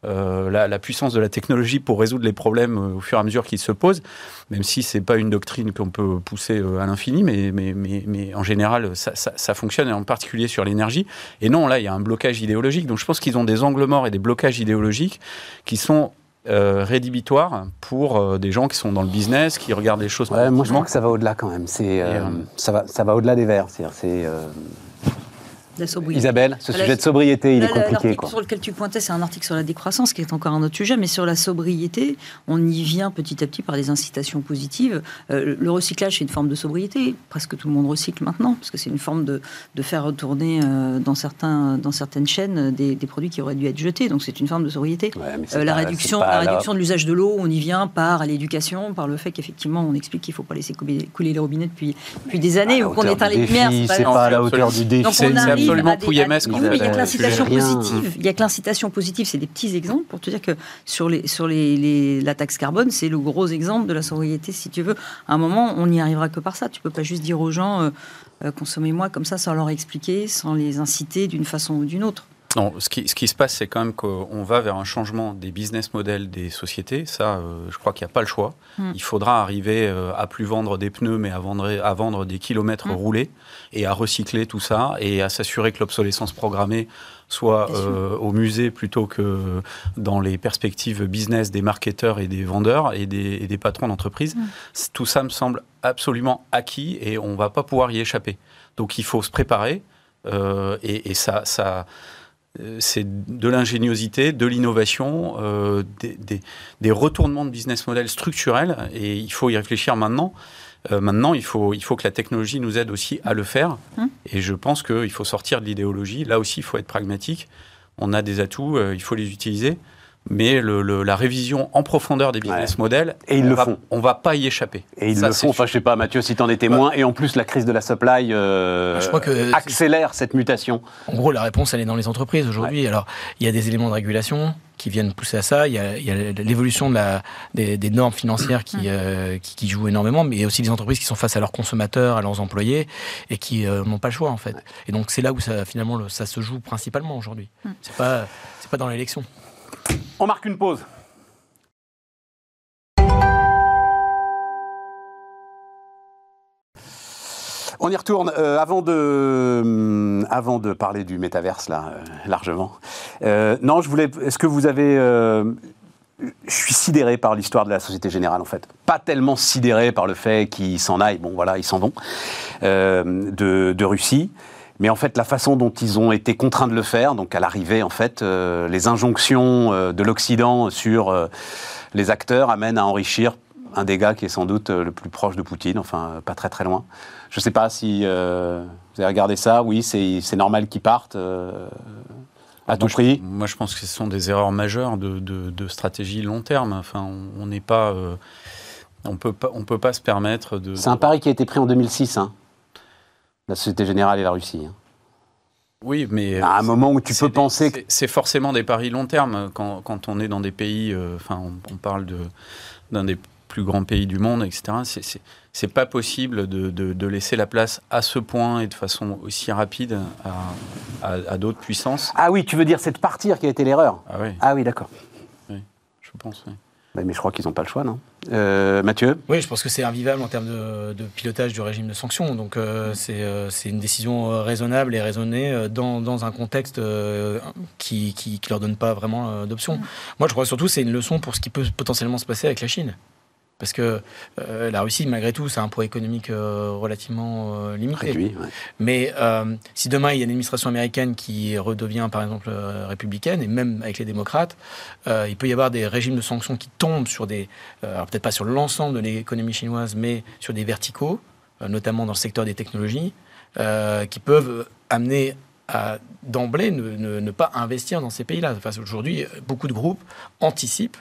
la, puissance de la technologie pour résoudre les problèmes euh, au fur et à mesure qu'ils se posent, même si c'est pas une doctrine qu'on peut pousser euh, à l'infini, mais, mais, mais, en général, ça, ça, fonctionne, et en particulier sur l'énergie. Et non, là, il y a un blocage idéologique. Donc je pense qu'ils ont des angles morts et des blocages idéologiques qui sont rédhibitoires pour des gens qui sont dans le business, qui regardent les choses. moi, je crois que ça va au-delà quand même. C'est, ça va, ça va au-delà des verts. C'est, Isabelle, ce sujet de sobriété, il est compliqué. Quoi. sur lequel tu pointais, c'est un article sur la décroissance, qui est encore un autre sujet, mais sur la sobriété, on y vient petit à petit par des incitations positives. Euh, le recyclage, c'est une forme de sobriété. Presque tout le monde recycle maintenant, parce que c'est une forme de, de faire retourner euh, dans, certains, dans certaines chaînes des, des, produits qui auraient dû être jetés. Donc c'est une forme de sobriété. Euh, la, réduction, la réduction de l'usage de l'eau, on y vient par l'éducation, par le fait qu'effectivement, on explique qu'il ne faut pas laisser couler, les robinets depuis, depuis des années, ou qu'on éteint les lumières. C'est pas, à la hauteur du défi absolument pouillemesque. il y a que l'incitation positive. Il y a que l'incitation positive, c'est des petits exemples pour te dire que sur, les, sur les, la taxe carbone, c'est le gros exemple de la sobriété, si tu veux. À un moment, on n'y arrivera que par ça. Tu peux pas juste dire aux gens, euh, euh, consommez-moi comme ça, sans leur expliquer, sans les inciter d'une façon ou d'une autre. Non, ce qui, ce qui se passe, c'est quand même qu'on va vers un changement des business models des sociétés. Ça, euh, je crois qu'il n'y a pas le choix. Hmm. Il faudra arriver euh, à plus vendre des pneus, mais à vendre, à vendre des kilomètres hmm. roulés et à recycler tout ça et à s'assurer que l'obsolescence programmée soit euh, au musée plutôt que dans les perspectives business des marketeurs et des vendeurs et des, et des patrons d'entreprise. Hmm. Tout ça me semble absolument acquis et on ne va pas pouvoir y échapper. Donc il faut se préparer et, et ça, ça euh, c'est de l'ingéniosité, de l'innovation, euh, des, retournements de business model structurels, et il faut y réfléchir maintenant. Euh, maintenant, il faut, il faut que la technologie nous aide aussi à le faire, hum. et je pense qu'il faut sortir de l'idéologie. Là aussi, il faut être pragmatique. On a des atouts, il faut les utiliser mais le, la révision en profondeur des business models, et ils on le va, font. On va pas y échapper. Et ils le font. Enfin, je sais pas, Mathieu, si tu en es témoin. Et en plus, la crise de la supply euh, accélère cette mutation. En gros, la réponse, elle est dans les entreprises aujourd'hui. Alors, il y a des éléments de régulation qui viennent pousser à ça. Il y a, l'évolution de la, des, normes financières qui, euh, qui, jouent énormément, mais il y a aussi des entreprises qui sont face à leurs consommateurs, à leurs employés, et qui euh, n'ont pas le choix en fait. Et donc c'est là où ça, finalement ça se joue principalement aujourd'hui. C'est pas c'est pas dans l'élection. On marque une pause. On y retourne. Euh, avant, de, euh, avant de parler du métaverse, là, euh, largement. non, je voulais. Est-ce que vous avez. je suis sidéré par l'histoire de la Société Générale, en fait. Pas tellement sidéré par le fait qu'ils s'en aillent, bon voilà, ils s'en vont, de Russie. Mais en fait, la façon dont ils ont été contraints de le faire, donc à l'arrivée, en fait, euh, les injonctions euh, de l'Occident sur euh, les acteurs amènent à enrichir un des gars qui est sans doute le plus proche de Poutine, enfin pas très très loin. Je ne sais pas si vous avez regardé ça. Oui, c'est normal qu'ils partent à tout prix. moi, je pense que ce sont des erreurs majeures de, de, stratégie long terme. Enfin, on n'est pas, on peut pas, on peut pas se permettre de. C'est un pari qui a été pris en 2006. Hein la Société Générale et la Russie. Hein. Oui, mais à un moment où tu peux penser que c'est forcément des paris long terme quand, quand, on est dans des pays. Euh, enfin, on, parle de d'un des plus grands pays du monde, etc. C'est pas possible de, de, laisser la place à ce point et de façon aussi rapide à, à, d'autres puissances. Ah oui, tu veux dire c'est de partir qui a été l'erreur? Ah oui. Ah oui, d'accord. Oui, je pense. Oui. Mais je crois qu'ils n'ont pas le choix, non? Euh, Mathieu? Oui, je pense que c'est invivable en termes de, pilotage du régime de sanctions. Donc euh, euh, c'est une décision raisonnable et raisonnée dans, dans un contexte qui ne qui, leur donne pas vraiment d'options. Mm. Moi, je crois surtout que c'est une leçon pour ce qui peut potentiellement se passer avec la Chine. Parce que euh, la Russie, malgré tout, c'est un poids économique euh, relativement euh, limité. Réduit, ouais. Mais si demain il y a une administration américaine qui redevient par exemple républicaine, et même avec les démocrates, il peut y avoir des régimes de sanctions qui tombent sur des, alors peut-être pas sur l'ensemble de l'économie chinoise, mais sur des verticaux, notamment dans le secteur des technologies, qui peuvent amener à d'emblée ne, ne- ne pas investir dans ces pays-là. Enfin, Aujourd'hui, beaucoup de groupes anticipent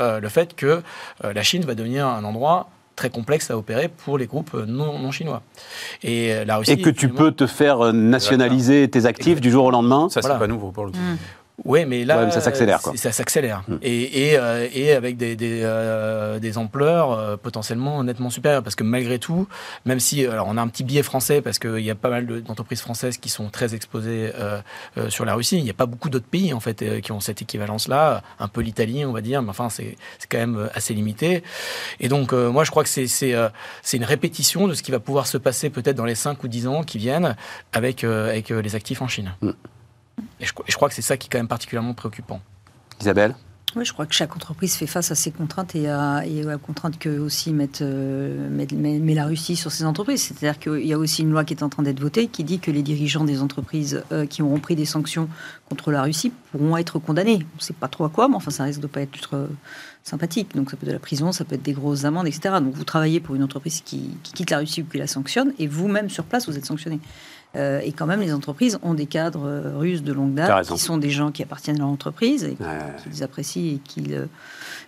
euh, le fait que euh, la Chine va devenir un endroit très complexe à opérer pour les groupes non, non chinois. Et euh, la Russie, Et que tu peux te faire nationaliser tes actifs du jour au lendemain. Ça, Voilà. c'est pas nouveau pour le coup. Oui, mais là, Ouais, mais ça s'accélère, Ça s'accélère. Mm. Et, et, euh, et avec des, des, euh, des ampleurs euh, potentiellement nettement supérieures. Parce que malgré tout, même si alors on a un petit biais français, parce qu'il y a pas mal de- d'entreprises françaises qui sont très exposées sur la Russie, il n'y a pas beaucoup d'autres pays en fait qui ont cette équivalence-là. Un peu l'Italie, on va dire, mais enfin, c'est quand même assez limité. Et donc, moi, je crois que c'est une répétition de ce qui va pouvoir se passer peut-être dans les 5 ou 10 ans qui viennent avec, avec les actifs en Chine. Mm. Et je, et je crois que c'est ça qui est quand même particulièrement préoccupant. Isabelle Oui, je crois que chaque entreprise fait face à ses contraintes et à, et aux contraintes que aussi euh, met, met- met la Russie sur ses entreprises. C'est-à-dire qu'il y a aussi une loi qui est en train d'être votée qui dit que les dirigeants des entreprises euh, qui auront pris des sanctions contre la Russie pourront être condamnés. On ne sait pas trop à quoi, mais enfin, ça risque de pas être euh, sympathique. Donc ça peut être de la prison, ça peut être des grosses amendes, etc. Donc vous travaillez pour une entreprise qui, qui quitte la Russie ou qui la sanctionne, et vous-même sur place, vous êtes sanctionné. Euh, et quand même, les entreprises ont des cadres euh, russes de longue date, qui sont des gens qui appartiennent à leur entreprise et Ouais. qu'ils apprécient et qu'ils, euh,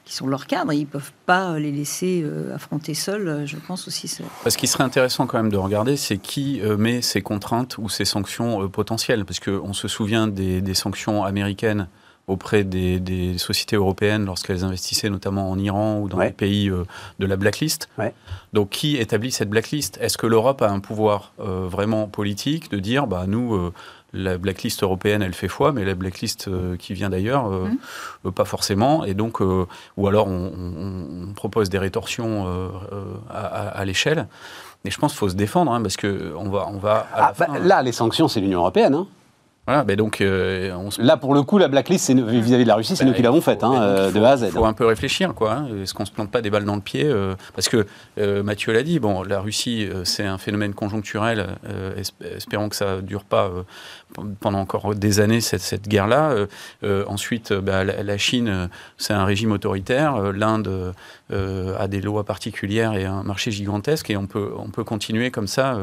qui sont leurs cadres. Et ils ne peuvent pas les laisser euh, affronter seuls, je pense aussi. Ce qui serait intéressant quand même de regarder, c'est qui euh, met ces contraintes ou ces sanctions euh, potentielles. Parce qu'on se souvient des, des sanctions américaines auprès des, des sociétés européennes lorsqu'elles investissaient notamment en Iran ou dans Ouais. les pays euh, de la blacklist. Ouais. Donc qui établit cette blacklist? Est-ce que l'Europe a un pouvoir euh, vraiment politique de dire, bah, nous, euh, la blacklist européenne, elle fait foi, mais la blacklist euh, qui vient d'ailleurs, euh, Mhm. pas forcément. Et donc, euh, ou alors on, on- on propose des rétorsions euh, euh, à, à- à l'échelle. Et je pense qu'il faut se défendre, hein, parce que on va, on va à Ah, la bah, fin- là, les sanctions, c'est l'Union européenne. hein. Voilà, ben donc euh, on se Là, pour le coup, la blacklist, vis-à-vis de la Russie, c'est Bah, nous qui l'avons faite, hein, euh, de A à Z. Il faut un peu réfléchir, quoi. hein. Est-ce qu'on se plante pas des balles dans le pied euh, Parce que euh, Mathieu l'a dit, bon, la Russie, c'est un phénomène conjoncturel. esp- espérons que ça ne dure pas pendant encore des années, cette, cette guerre-là. Euh, euh, ensuite, euh, bah, la, Chine, c'est un régime autoritaire. L'Inde a des lois particulières et un marché gigantesque. Et on peut, on peut continuer comme ça.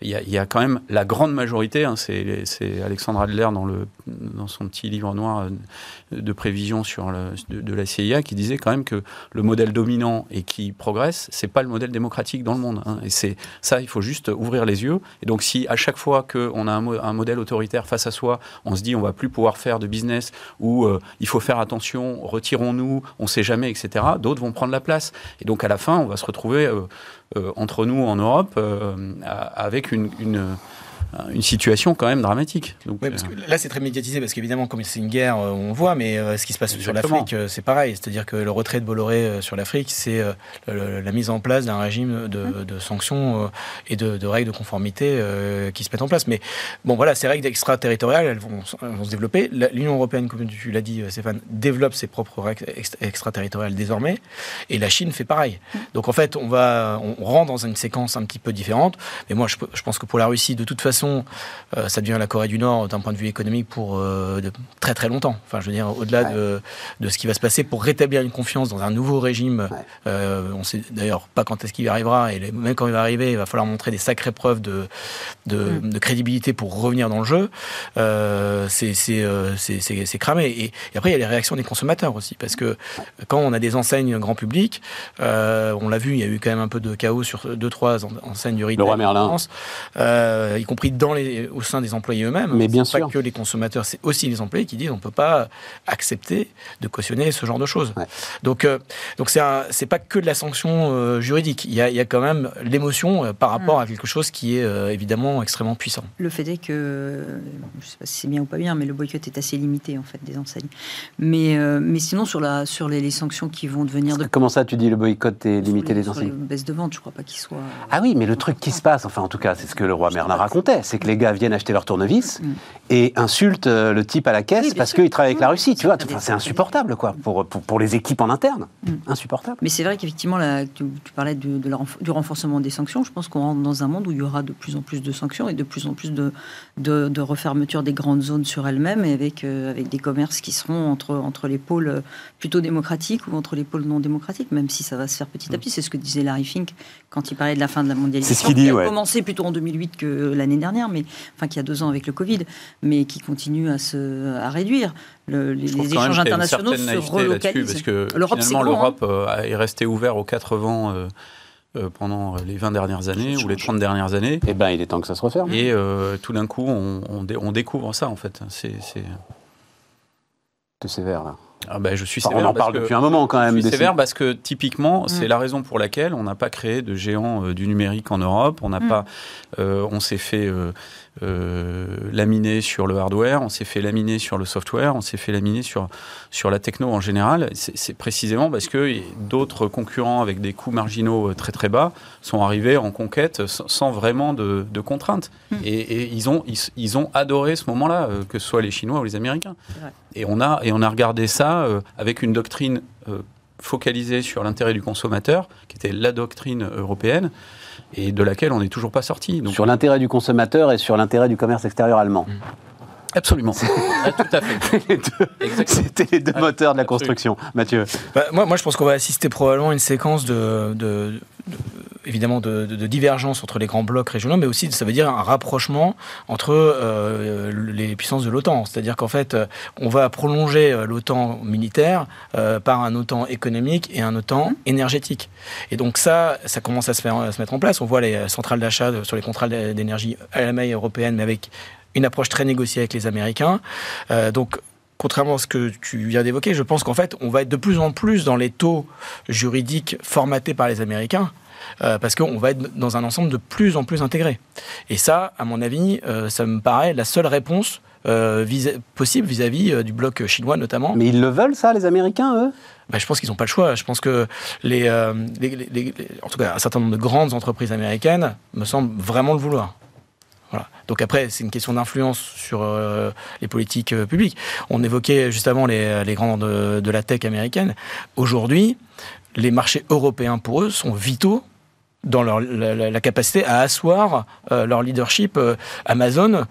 Il y, a, quand même la grande majorité, hein, c'est Alexandre Adler dans, le, dans son petit livre noir de prévision sur le, de, la CIA qui disait quand même que le modèle dominant et qui progresse, c'est pas le modèle démocratique dans le monde. hein. Et c'est ça, il faut juste ouvrir les yeux. Et donc, si à chaque fois qu'on a un modèle autoritaire face à soi, on se dit on va plus pouvoir faire de business ou euh, il faut faire attention, retirons-nous, on sait jamais, etc. D'autres vont prendre la place. Et donc, à la fin, on va se retrouver euh, euh, entre nous en Europe avec une, une situation quand même dramatique. Donc, Oui, parce que euh, là, c'est très médiatisé parce qu'évidemment, comme c'est une guerre, euh, on voit, mais euh, ce qui se passe sur l'Afrique, euh, c'est pareil. C'est-à-dire que le retrait de Bolloré euh, sur l'Afrique, c'est euh, la mise en place d'un régime de, de sanctions euh, et de, de règles de conformité euh, qui se mettent en place. Mais bon, voilà, ces règles extraterritoriales, elles vont, elles vont se développer. L'Union européenne, comme tu l'as dit, euh, Stéphane, développe ses propres règles ex- extraterritoriales désormais, et la Chine fait pareil. Donc en fait, on va, on rentre dans une séquence un petit peu différente. Mais moi, je, je pense que pour la Russie, de toute façon, euh, ça devient la Corée du Nord d'un point de vue économique pour euh, de très très longtemps. Enfin, je veux dire, au-delà Ouais. de, de ce qui va se passer pour rétablir une confiance dans un nouveau régime. Ouais. Euh, on sait d'ailleurs pas quand est-ce qu'il arrivera, et même quand il va arriver, il va falloir montrer des sacrées preuves de, de, Mm. de crédibilité pour revenir dans le jeu. Euh, c'est cramé. Et, et après, il y a les réactions des consommateurs aussi, parce que quand on a des enseignes grand public, euh, on l'a vu, il y a eu quand même un peu de chaos sur deux trois en- enseignes du retail Merlin. en France, euh, y compris dans les, au sein des employés eux-mêmes. Mais bien C'est sûr. Pas que les consommateurs, c'est aussi les employés qui disent on peut pas accepter de cautionner ce genre de choses. Ouais. Donc, euh, donc c'est un- c'est pas que de la sanction euh, juridique. Il y, a, il y a quand même l'émotion euh, par rapport à quelque chose qui est euh, évidemment extrêmement puissant. Le fait est que, je ne sais pas si c'est bien ou pas bien, mais le boycott est assez limité en fait des enseignes. Mais, euh, mais sinon sur, la, sur les, les sanctions qui vont devenir de Comment ça, tu dis le boycott est limité des enseignes baisses de vente, je crois pas qu'il soit. Ah oui, mais le truc qui se passe, enfin en tout cas, c'est ce que le roi Merlin racontait. C'est que les gars viennent acheter leur tournevis Mm. et insultent euh, le type à la caisse Oui, parce qu'il travaille avec la Mm. Russie, tu vois. Enfin, c'est insupportable, quoi, pour, pour, pour les équipes en interne. Mm. Insupportable. Mais c'est vrai qu'effectivement, tu, tu parlais du, de la renf- du renforcement des sanctions. Je pense qu'on rentre dans un monde où il y aura de plus en plus de sanctions et de plus en plus de, de, de refermeture des grandes zones sur elles-mêmes et avec, euh, avec des commerces qui seront entre, entre les pôles euh, plutôt démocratiques ou entre les pôles non démocratiques, même si ça va se faire petit à petit. C'est ce que disait Larry Fink quand il parlait de la fin de la mondialisation. C'est ce qu'il dit, qui a ouais. commencé plutôt en 2008 que l'année dernière, mais enfin qui a deux ans avec le Covid, mais qui continue à se à réduire. Le- les échanges qu'il internationaux se relocalisent. parce que L'Europe, c'est finalement, hein. l'Europe euh, est restée ouverte aux quatre vents euh, euh, pendant les 20 dernières années ou les 30 dernières années. Eh ben, il est temps que ça se referme. Et euh, tout d'un coup, on, on dé- on découvre ça, en fait. C'est- C'est sévère, là. Ah ben, je suis Enfin, sévère on en parce parle que- depuis un moment, quand Je même. suis des- sévère parce que typiquement, c'est Mm. la raison pour laquelle on n'a pas créé de géant euh, du numérique en Europe. On n'a Mm. pas, euh, on s'est fait euh, laminer sur le hardware, on s'est fait laminer sur le software, on s'est fait laminer sur sur la techno en général. C'est précisément parce que d'autres concurrents avec des coûts marginaux euh, très très bas sont arrivés en conquête sans, vraiment de, de contraintes. Mm. Et, et ils ont ils, ils ont adoré ce moment-là, euh, que ce soit les Chinois ou les Américains. Et on a et on a regardé ça euh, avec une doctrine euh, focalisée sur l'intérêt du consommateur, qui était la doctrine européenne, et de laquelle on n'est toujours pas sorti. Donc, Sur l'intérêt du consommateur et sur l'intérêt du commerce extérieur allemand. absolument. Ah, tout à fait. Les deux- Exactement. C'était les deux Ah, moteurs de la absolument. construction. Mathieu. Bah, moi, moi, je pense qu'on va assister probablement à une séquence de, de- de- évidemment, de, de- divergence entre les grands blocs régionaux, mais aussi, ça veut dire un rapprochement entre euh, les puissances de l'OTAN. C'est-à-dire qu'en fait, euh, on va prolonger euh, l'OTAN militaire par un OTAN économique et un OTAN énergétique. Et donc ça, ça commence à se, faire, à se mettre en place. On voit les centrales d'achat sur les contrats d'énergie à la maille européenne, mais avec une approche très négociée avec les Américains. Donc contrairement à ce que tu viens d'évoquer, je pense qu'en fait, on va être de plus en plus dans les taux juridiques formatés par les Américains. Euh, parce qu'on va être dans un ensemble de plus en plus intégré. Et ça, à mon avis, euh, ça me paraît la seule réponse euh, vis- possible vis-à-vis du bloc chinois notamment. Mais ils le veulent, ça, les Américains, eux? Bah, je pense qu'ils n'ont pas le choix. Je pense que les, les- les- les- en tout cas, un certain nombre de grandes entreprises américaines me semblent vraiment le vouloir. Voilà. Donc après, c'est une question d'influence sur euh, les politiques euh, publiques. On évoquait juste avant les, les grands de, de la tech américaine. Aujourd'hui, les marchés européens pour eux sont vitaux dans leur, la, capacité à asseoir euh, leur leadership. Euh, Amazon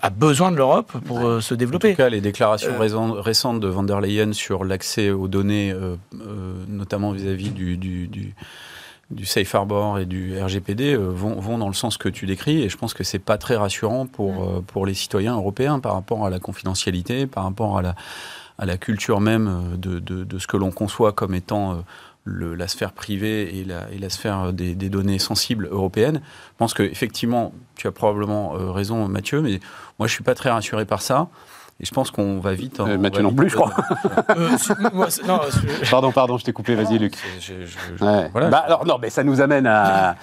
a besoin de l'Europe pour euh, se En développer. tout cas, les déclarations Euh, récen- récentes de van der Leyen sur l'accès aux données, euh, euh, notamment vis-à-vis du, du, du- du Safe Harbor et du RGPD, euh, vont, vont dans le sens que tu décris. Et je pense que c'est pas très rassurant pour, euh, pour les citoyens européens par rapport à la confidentialité, par rapport à la, à la culture même de, de, de ce que l'on conçoit comme étant euh, le- la sphère privée et la, et la sphère des, des données sensibles européennes. Je pense qu'effectivement, tu as probablement euh, raison, Mathieu, mais moi, je suis pas très rassuré par ça. Et je pense qu'on va vite. Euh, Mathieu va non vite- plus, je crois. Euh, moi, non, Pardon, pardon, je t'ai coupé, vas-y, Luc. C'est- je- je- je- Ouais. voilà. Bah, alors, non, mais ça nous amène à,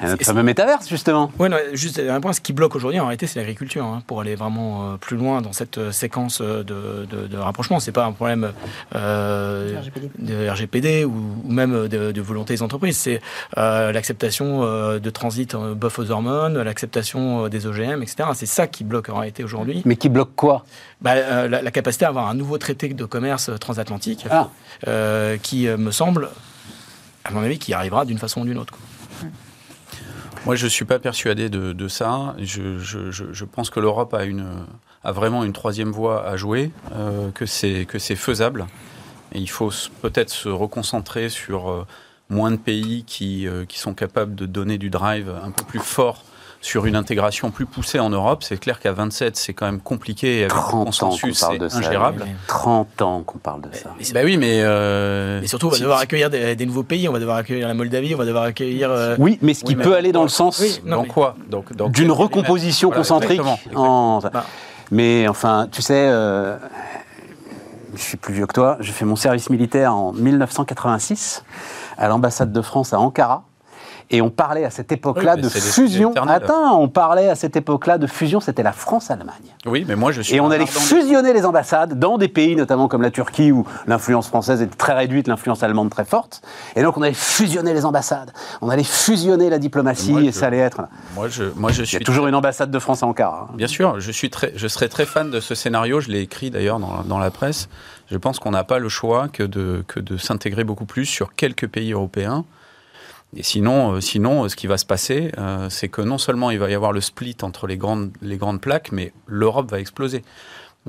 à notre C'est- fameux métaverse, justement. Non, juste un point, ce qui bloque aujourd'hui, en réalité, c'est l'agriculture. hein, pour aller vraiment euh, plus loin dans cette euh, séquence euh, de, de, de rapprochement, c'est pas un problème euh, RGPD. de RGPD ou, ou même de, de volonté des entreprises. C'est euh, l'acceptation euh, de transit euh, bœuf aux hormones, l'acceptation euh, des OGM, etc. C'est ça qui bloque en réalité aujourd'hui. Mais qui bloque quoi? Bah, euh, la, la capacité à avoir un nouveau traité de commerce transatlantique Ah. euh, qui euh, me semble, à mon avis, qui arrivera d'une façon ou d'une autre. quoi. Moi, je ne suis pas persuadé de, ça. Je, pense que l'Europe a, vraiment une troisième voie à jouer, euh, que c'est faisable. Il faut peut-être se reconcentrer sur euh, moins de pays euh, qui sont capables de donner du drive un peu plus fort sur une intégration plus poussée en Europe. C'est clair qu'à 27, c'est quand même compliqué. Et avec le 30 ans qu'on consensus, parle de ça. ingérable. Mais- 30 ans qu'on parle de ça. mais c'est- Bah oui, mais... euh, Et surtout, on va devoir accueillir des, des nouveaux pays. On va devoir accueillir la Moldavie, on va devoir accueillir. euh, Oui, mais ce qui Oui, mais peut aller dans le sens Oui, non, dans mais- quoi Donc, d'une recomposition concentrique. Voilà, exactement, exactement. en- Bah. Mais enfin, tu sais, euh, je suis plus vieux que toi. J'ai fait mon service militaire en 1986 à l'ambassade de France à Ankara. Et on parlait à cette époque-là Oui, de fusion. Attends, on parlait à cette époque-là de fusion, c'était la France-Allemagne. Oui, mais moi je suis. Et on allait fusionner les ambassades dans des pays, notamment comme la Turquie, où l'influence française est très réduite, l'influence allemande très forte. Et donc on allait fusionner les ambassades, on allait fusionner la diplomatie, Moi, et je- ça allait être... Moi je, moi je Il y suis. a toujours une ambassade de France à Ankara. hein. Bien sûr, je, suis très, je serais très fan de ce scénario. Je l'ai écrit d'ailleurs dans, dans la presse. Je pense qu'on n'a pas le choix que de, que de s'intégrer beaucoup plus sur quelques pays européens. Et sinon, euh, sinon, euh, ce qui va se passer, euh, c'est que non seulement il va y avoir le split entre les grandes, les grandes plaques, mais l'Europe va exploser.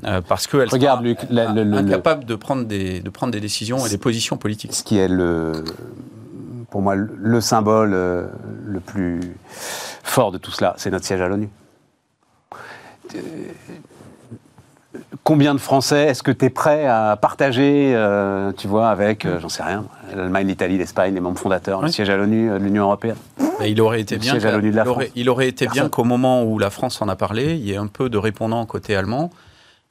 Euh, parce qu'elle Regarde, sera Luc, la- le- le- le- incapable de, prendre des, de prendre des décisions et des positions politiques. ce qui est le, pour moi le- le symbole le plus fort de tout cela, c'est notre siège à l'ONU. Combien de Français est-ce que tu es prêt à partager, euh, tu vois, avec, euh, j'en sais rien, l'Allemagne, l'Italie, l'Espagne, les membres fondateurs, le siège à l'ONU euh, de l'Union européenne Mais il aurait été Le bien, siège à l'ONU de la il aurait, France. il aurait été bien qu'au moment où la France en a parlé, il y ait un peu de répondants côté allemand.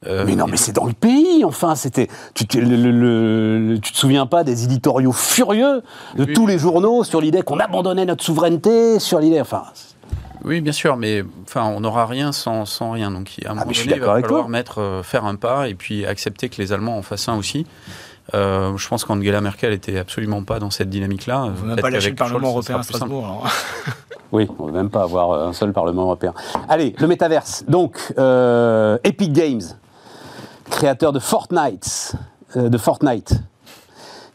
Euh, Mais non, mais c'est dans le pays, enfin, c'était. Tu, te- le- le- le- tu te souviens pas des éditoriaux furieux de Oui. tous les journaux sur l'idée qu'on abandonnait notre souveraineté, sur l'idée. Enfin, Oui, bien sûr, mais enfin, on n'aura rien sans, sans rien. Donc, à un moment Ah, suis donné, il va falloir toi. mettre, euh, faire un pas et puis accepter que les Allemands en fassent un aussi. Euh, je pense qu'Angela Merkel était absolument pas dans cette dynamique-là. On ne veut même Peut-être pas qu'avec le Parlement Scholz, européen à. Strasbourg. alors. oui, on ne veut même pas avoir euh, un seul Parlement européen. Allez, le métaverse. Donc, euh, Epic Games, créateur de Fortnite, euh, de Fortnite,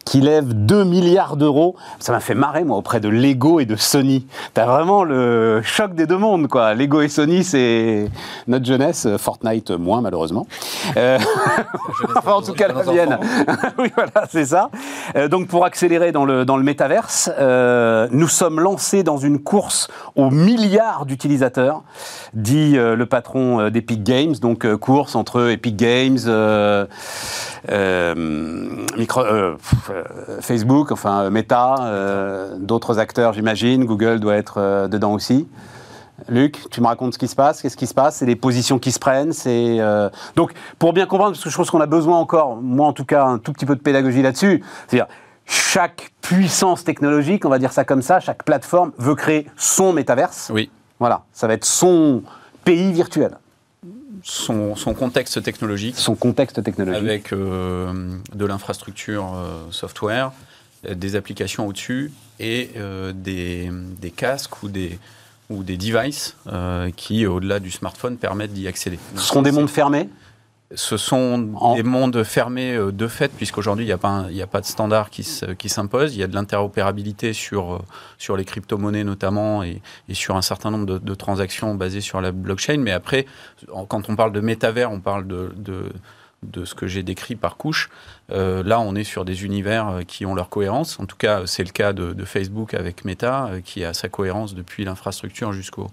qui lève 2 milliards d'euros. Ça m'a fait marrer, moi, auprès de Lego et de Sony. T'as vraiment le choc des deux mondes, quoi. Lego et Sony, c'est notre jeunesse. Fortnite, moins, malheureusement. Euh, enfin, en tout cas, la mienne. oui, voilà, c'est ça. Euh, donc, pour accélérer dans le, dans le métaverse, euh, nous sommes lancés dans une course aux milliards d'utilisateurs, dit le patron d'Epic Games. Donc, course entre Epic Games, micro- pff, Facebook, enfin euh, Meta, euh, d'autres acteurs, j'imagine. Google doit être euh, dedans aussi. Luc, tu me racontes ce qui se passe Qu'est-ce qui se passe? C'est les positions qui se prennent C'est euh, donc pour bien comprendre, parce que je pense qu'on a besoin encore, moi en tout cas, un tout petit peu de pédagogie là-dessus. C'est-à-dire chaque puissance technologique, on va dire ça comme ça, chaque plateforme veut créer son métaverse. Oui. Voilà, ça va être son pays virtuel, Son, son contexte technologique, son contexte technologique. avec euh, de l'infrastructure euh, software, euh, des applications au-dessus et euh, des, des casques ou des, ou des devices qui, au-delà du smartphone, permettent d'y accéder. Ce seront des mondes fermés? Ce sont En- des mondes fermés euh, de fait, puisqu'aujourd'hui, il n'y a, pas un- il y a pas de standard qui se- qui s'impose. Il y a de l'interopérabilité sur, euh, sur les crypto-monnaies notamment et, et sur un certain nombre de, de transactions basées sur la blockchain. Mais après, quand on parle de métavers, on parle de, de, de ce que j'ai décrit par couche. Euh, là, on est sur des univers euh, qui ont leur cohérence. En tout cas, c'est le cas de, de Facebook avec Meta, euh, qui a sa cohérence depuis l'infrastructure jusqu'au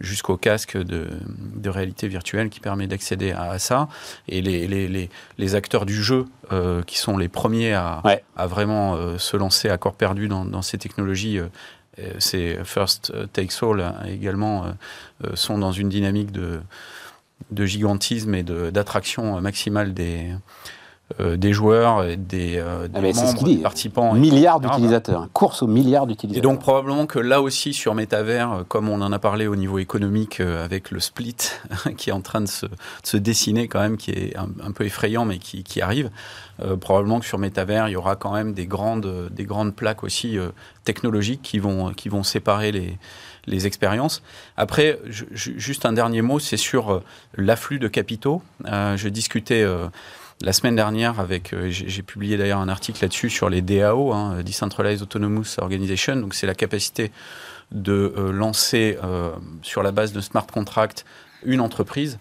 jusqu'au casque de, de réalité virtuelle qui permet d'accéder à, à ça. Et les, les, les, les acteurs du jeu, euh, qui sont les premiers à, Ouais. à vraiment euh, se lancer à corps perdu dans, dans ces technologies, c'est First Takes All euh, également, sont dans une dynamique de, de gigantisme et d'attraction maximale des, euh, des joueurs, et des, euh, des Ah, c'est ce membres, dit. des participants. Milliards d'utilisateurs. Course aux milliards Et d'utilisateurs. donc probablement que là aussi sur Métavers, euh, comme on en a parlé au niveau économique euh, avec le split qui est en train de se, de se dessiner quand même, qui est un, un peu effrayant mais qui, qui arrive, euh, probablement que sur Métavers, il y aura quand même des grandes, des grandes plaques aussi technologiques qui vont, qui vont séparer les, les expériences. Après, ju- ju- juste un dernier mot, c'est sur l'afflux de capitaux. Euh, je discutais euh, la semaine dernière avec, euh, j'ai publié d'ailleurs un article là-dessus sur les DAO, hein, Decentralized Autonomous Organization. Donc c'est la capacité de euh, lancer euh, sur la base de smart contract une entreprise.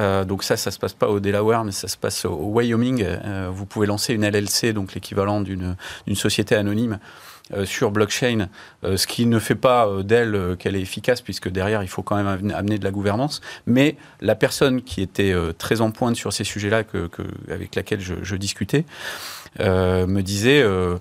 Euh, donc ça, ça se passe pas au Delaware, mais ça se passe au Wyoming. Euh, vous pouvez lancer une LLC, donc l'équivalent d'une société anonyme euh, sur blockchain, euh, ce qui ne fait pas euh, d'elle euh, qu'elle est efficace, puisque derrière, il faut quand même amener- de la gouvernance. Mais la personne qui était euh, très en pointe sur ces sujets-là, avec laquelle je, discutais, euh, me disait euh,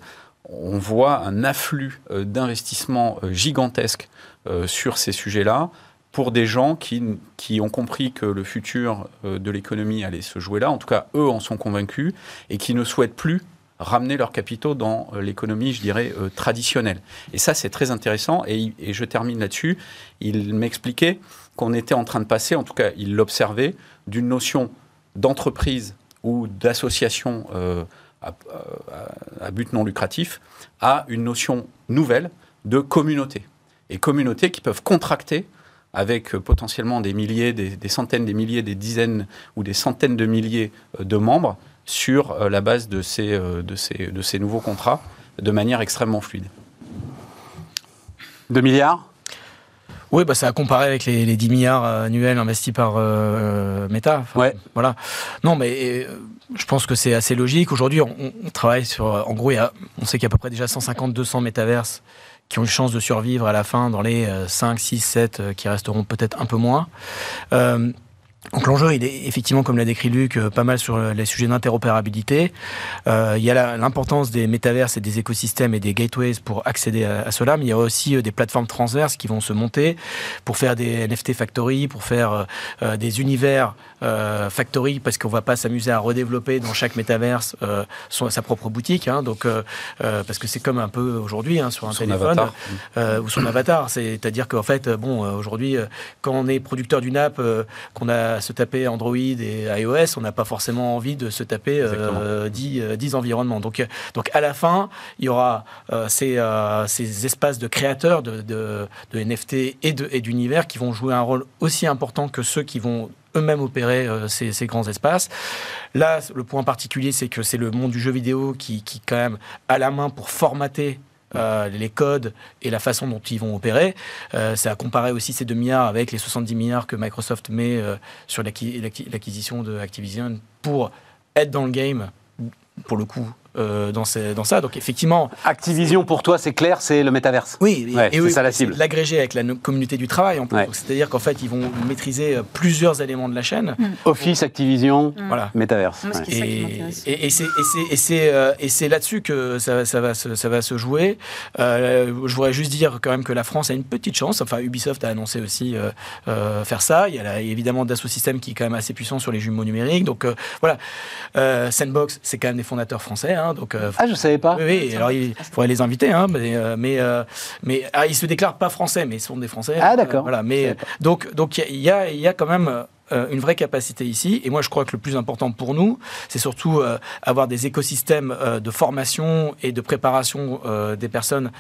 on voit un afflux euh, d'investissements euh, gigantesques euh, sur ces sujets-là pour des gens qui, qui ont compris que le futur euh, de l'économie allait se jouer là. En tout cas, eux en sont convaincus et qui ne souhaitent plus ramener leurs capitaux dans euh, l'économie, je dirais, euh, traditionnelle. Et ça, c'est très intéressant. Et, je termine là-dessus. Il m'expliquait qu'on était en train de passer, en tout cas, il l'observait, d'une notion d'entreprise ou d'association euh, à, but non lucratif à une notion nouvelle de communauté. Et communautés qui peuvent contracter avec potentiellement des milliers, des, centaines, des milliers, des dizaines ou des centaines de milliers de membres sur euh, la base de ces, euh, de, ces, de ces nouveaux contrats de manière extrêmement fluide. 2 milliards? Oui, bah, ça a comparé avec les, les 10 milliards euh, annuels investis par euh, Meta. Enfin, Ouais. Voilà. Non, mais euh, je pense que c'est assez logique. Aujourd'hui, on, on travaille sur. En gros, il y a- on sait qu'il y a à peu près déjà 150-200 métaverses qui ont une chance de survivre à la fin dans les euh, 5, 6, 7 euh, qui resteront peut-être un peu moins. Euh, donc l'enjeu, il est effectivement, comme l'a décrit Luc, euh, pas mal sur euh, les sujets d'interopérabilité. Euh, il y a l'importance des métaverses et des écosystèmes et des gateways pour accéder à, cela, mais il y a aussi des plateformes transverses qui vont se monter pour faire des NFT factory, pour faire des univers euh, factory, parce qu'on va pas s'amuser à redévelopper dans chaque métaverse euh, son- sa propre boutique, hein, donc euh, parce que c'est comme un peu aujourd'hui hein, sur un Son téléphone avatar. ou son avatar. C'est-à-dire qu'en fait, bon, aujourd'hui, quand on est producteur d'une app, qu'on a à se taper Android et iOS, on n'a pas forcément envie de se taper euh, 10, euh, 10 environnements. Donc, donc à la fin, il y aura ces, ces espaces de créateurs de, de, de NFT et d'univers qui vont jouer un rôle aussi important que ceux qui vont eux-mêmes opérer euh, ces, ces grands espaces. Là, le point particulier, c'est que c'est le monde du jeu vidéo qui, qui, quand même, a la main pour formater euh, les codes et la façon dont ils vont opérer. Euh, ça a comparé aussi ces 2 milliards avec les 70 milliards que Microsoft met euh, sur l'acqui- l'acqui- l'acquisition de Activision pour être dans le game, pour le coup, euh, dans, ces- dans ça. Donc effectivement, Activision, pour toi, c'est clair, c'est le métaverse. oui, et- Ouais, c'est oui, ça la cible. L'agrégé avec la no- communauté du travail en plus. Ouais. C'est-à-dire qu'en fait, ils vont maîtriser euh, plusieurs éléments de la chaîne. Office, Activision, Voilà. métaverse. Moi, ouais. Et, m'intéresse. et, et c'est- euh, là-dessus que ça, ça va se, ça va se jouer. Euh, je voudrais juste dire quand même que la France a une petite chance. Enfin, Ubisoft a annoncé aussi euh, euh, faire ça. Il y a évidemment Dassault Systèmes qui est quand même assez puissant sur les jumeaux numériques. Donc euh, voilà, Euh, Sandbox, c'est quand même des fondateurs français. hein, donc euh, Ah, je savais pas. oui, oui, alors il faudrait les inviter, hein, mais, euh, mais, euh, mais ah, ils se déclarent pas français, mais ils sont des Français. Ah, d'accord. Euh, voilà, mais donc donc il y a, il y a quand même euh, une vraie capacité ici. Et moi, je crois que le plus important pour nous, c'est surtout euh, avoir des écosystèmes euh, de formation et de préparation euh, des personnes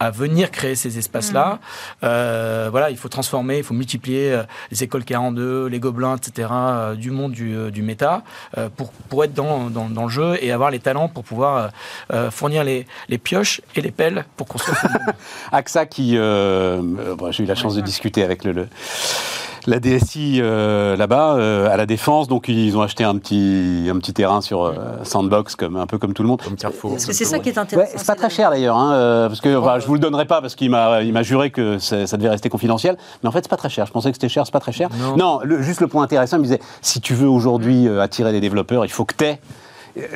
à venir créer ces espaces-là. Euh, voilà, il faut transformer, il faut multiplier euh, les écoles 42, les gobelins, etc., euh, du monde du, du méta, euh, pour, pour être dans, dans, dans le jeu et avoir les talents pour pouvoir fournir les, les pioches et les pelles pour construire. AXA qui. euh, euh, bon, J'ai eu la chance de discuter avec le, le- la DSI euh, là-bas, euh, à la Défense. Donc, ils ont acheté un petit, un petit terrain sur euh, Sandbox, comme, un peu comme tout le monde. Comme Carrefour. Parce que c'est ça qui est Ouais, intéressant. c'est pas très cher d'ailleurs, hein, euh, parce que enfin, je vous le donnerai pas parce qu'il m'a il m'a juré que ça, ça devait rester confidentiel. Mais en fait, c'est pas très cher. Je pensais que c'était cher, c'est pas très cher. Non. le- juste le point intéressant, il me disait si tu veux aujourd'hui euh, attirer des développeurs, il faut que t'aies.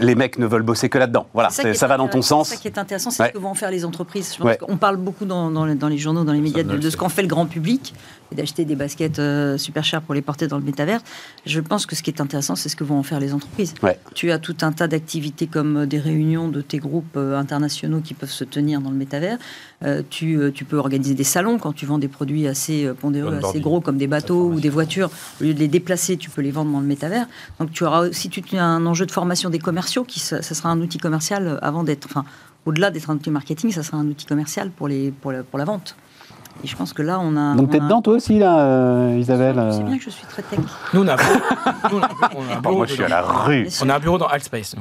Les mecs ne veulent bosser que là-dedans. Voilà, ça va dans ton sens. C'est ça qui est intéressant, c'est Ouais. ce que vont en faire les entreprises. Je pense Ouais. qu'on parle beaucoup dans, dans les, dans les journaux, dans les médias de, ce qu'en fait le grand public et d'acheter des baskets euh, super chères pour les porter dans le métavers. Je pense que ce qui est intéressant, c'est ce que vont en faire les entreprises. Ouais. Tu as tout un tas d'activités comme euh, des réunions de tes groupes euh, internationaux qui peuvent se tenir dans le métavers. Euh, tu, euh, tu peux organiser des salons quand tu vends des produits assez euh, pondéreux, assez gros comme des bateaux ou des voitures. Au lieu de les déplacer, tu peux les vendre dans le métavers. Donc tu auras aussi tu as un enjeu de formation des commerciaux qui ça sera un outil commercial avant d'être enfin au-delà d'être un outil marketing, ça sera un outil commercial pour les pour la, pour la vente. Et je pense que là on a Donc on t'es dedans toi aussi là, euh, Isabelle sais euh bien que je suis très tech. Nous, on a, un bureau- nous, on a un bureau- on a un bureau Moi, je suis à la rue. On a un bureau dans Altspace.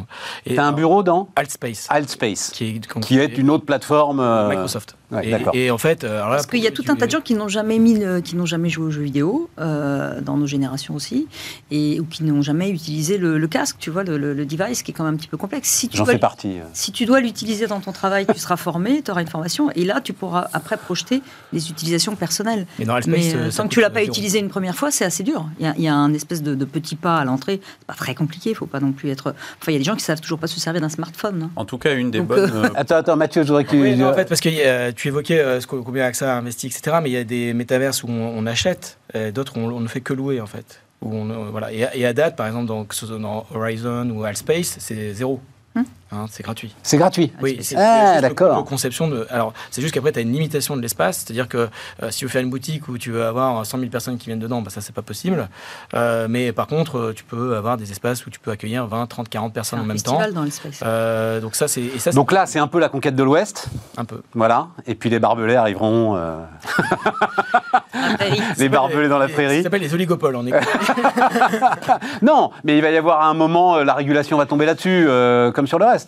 T'as un bureau dans Altspace, Altspace, qui est, qui est une autre plateforme. euh, Microsoft. Ouais, et, en fait, alors là, Parce qu'il y a tout un tas de gens qui n'ont jamais mis, le- qui n'ont jamais joué aux jeux vidéo euh, dans nos générations aussi, et ou qui n'ont jamais utilisé le, le casque, tu vois, le, le- le device qui est quand même un petit peu complexe. Si tu J'en dois fais partie. euh. Si tu dois l'utiliser dans ton travail, tu seras formé, tu auras une formation, et là, tu pourras après projeter les utilisations personnelles. Mais dans Mais euh, euh, tant que tu l'as pas utilisé une première fois, c'est assez dur. Il y a, il y a un espèce de, de petit pas à l'entrée. C'est pas très compliqué, il faut pas non plus être. Enfin, il y a des gens qui savent toujours pas se servir d'un smartphone. hein. En tout cas, une des Donc, bonnes. euh, Attends, attends, Mathieu, je voudrais que tu. Oui, non, en fait, parce que euh, tu évoquais euh, combien AXA a investi, etc. Mais il y a des métaverses où on, achète, euh, d'autres où on, ne fait que louer, en fait. Où on, euh, voilà. et, à- date, par exemple, dans, dans Horizon ou Altspace, c'est zéro. Hum. Hein, c'est gratuit. C'est gratuit. Oui, c'est Ah, le- d'accord. conception de. Alors, c'est juste qu'après, tu as une limitation de l'espace. C'est-à-dire que euh, si tu veux faire une boutique où tu veux avoir 100 000 personnes qui viennent dedans, bah, ça, c'est pas possible. Euh, mais par contre, euh, tu peux avoir des espaces où tu peux accueillir 20, 30, 40 personnes un en même temps. dans l'espace. Euh, donc, ça, c'est. Ça, Donc là, c'est un peu la conquête de l'Ouest. un peu. Voilà. Et puis les barbelés arriveront. euh, les barbelés dans la Ça prairie. s'appelle les oligopoles. On est... Non, mais il va y avoir à un moment, la régulation va tomber là-dessus, euh, comme sur le reste.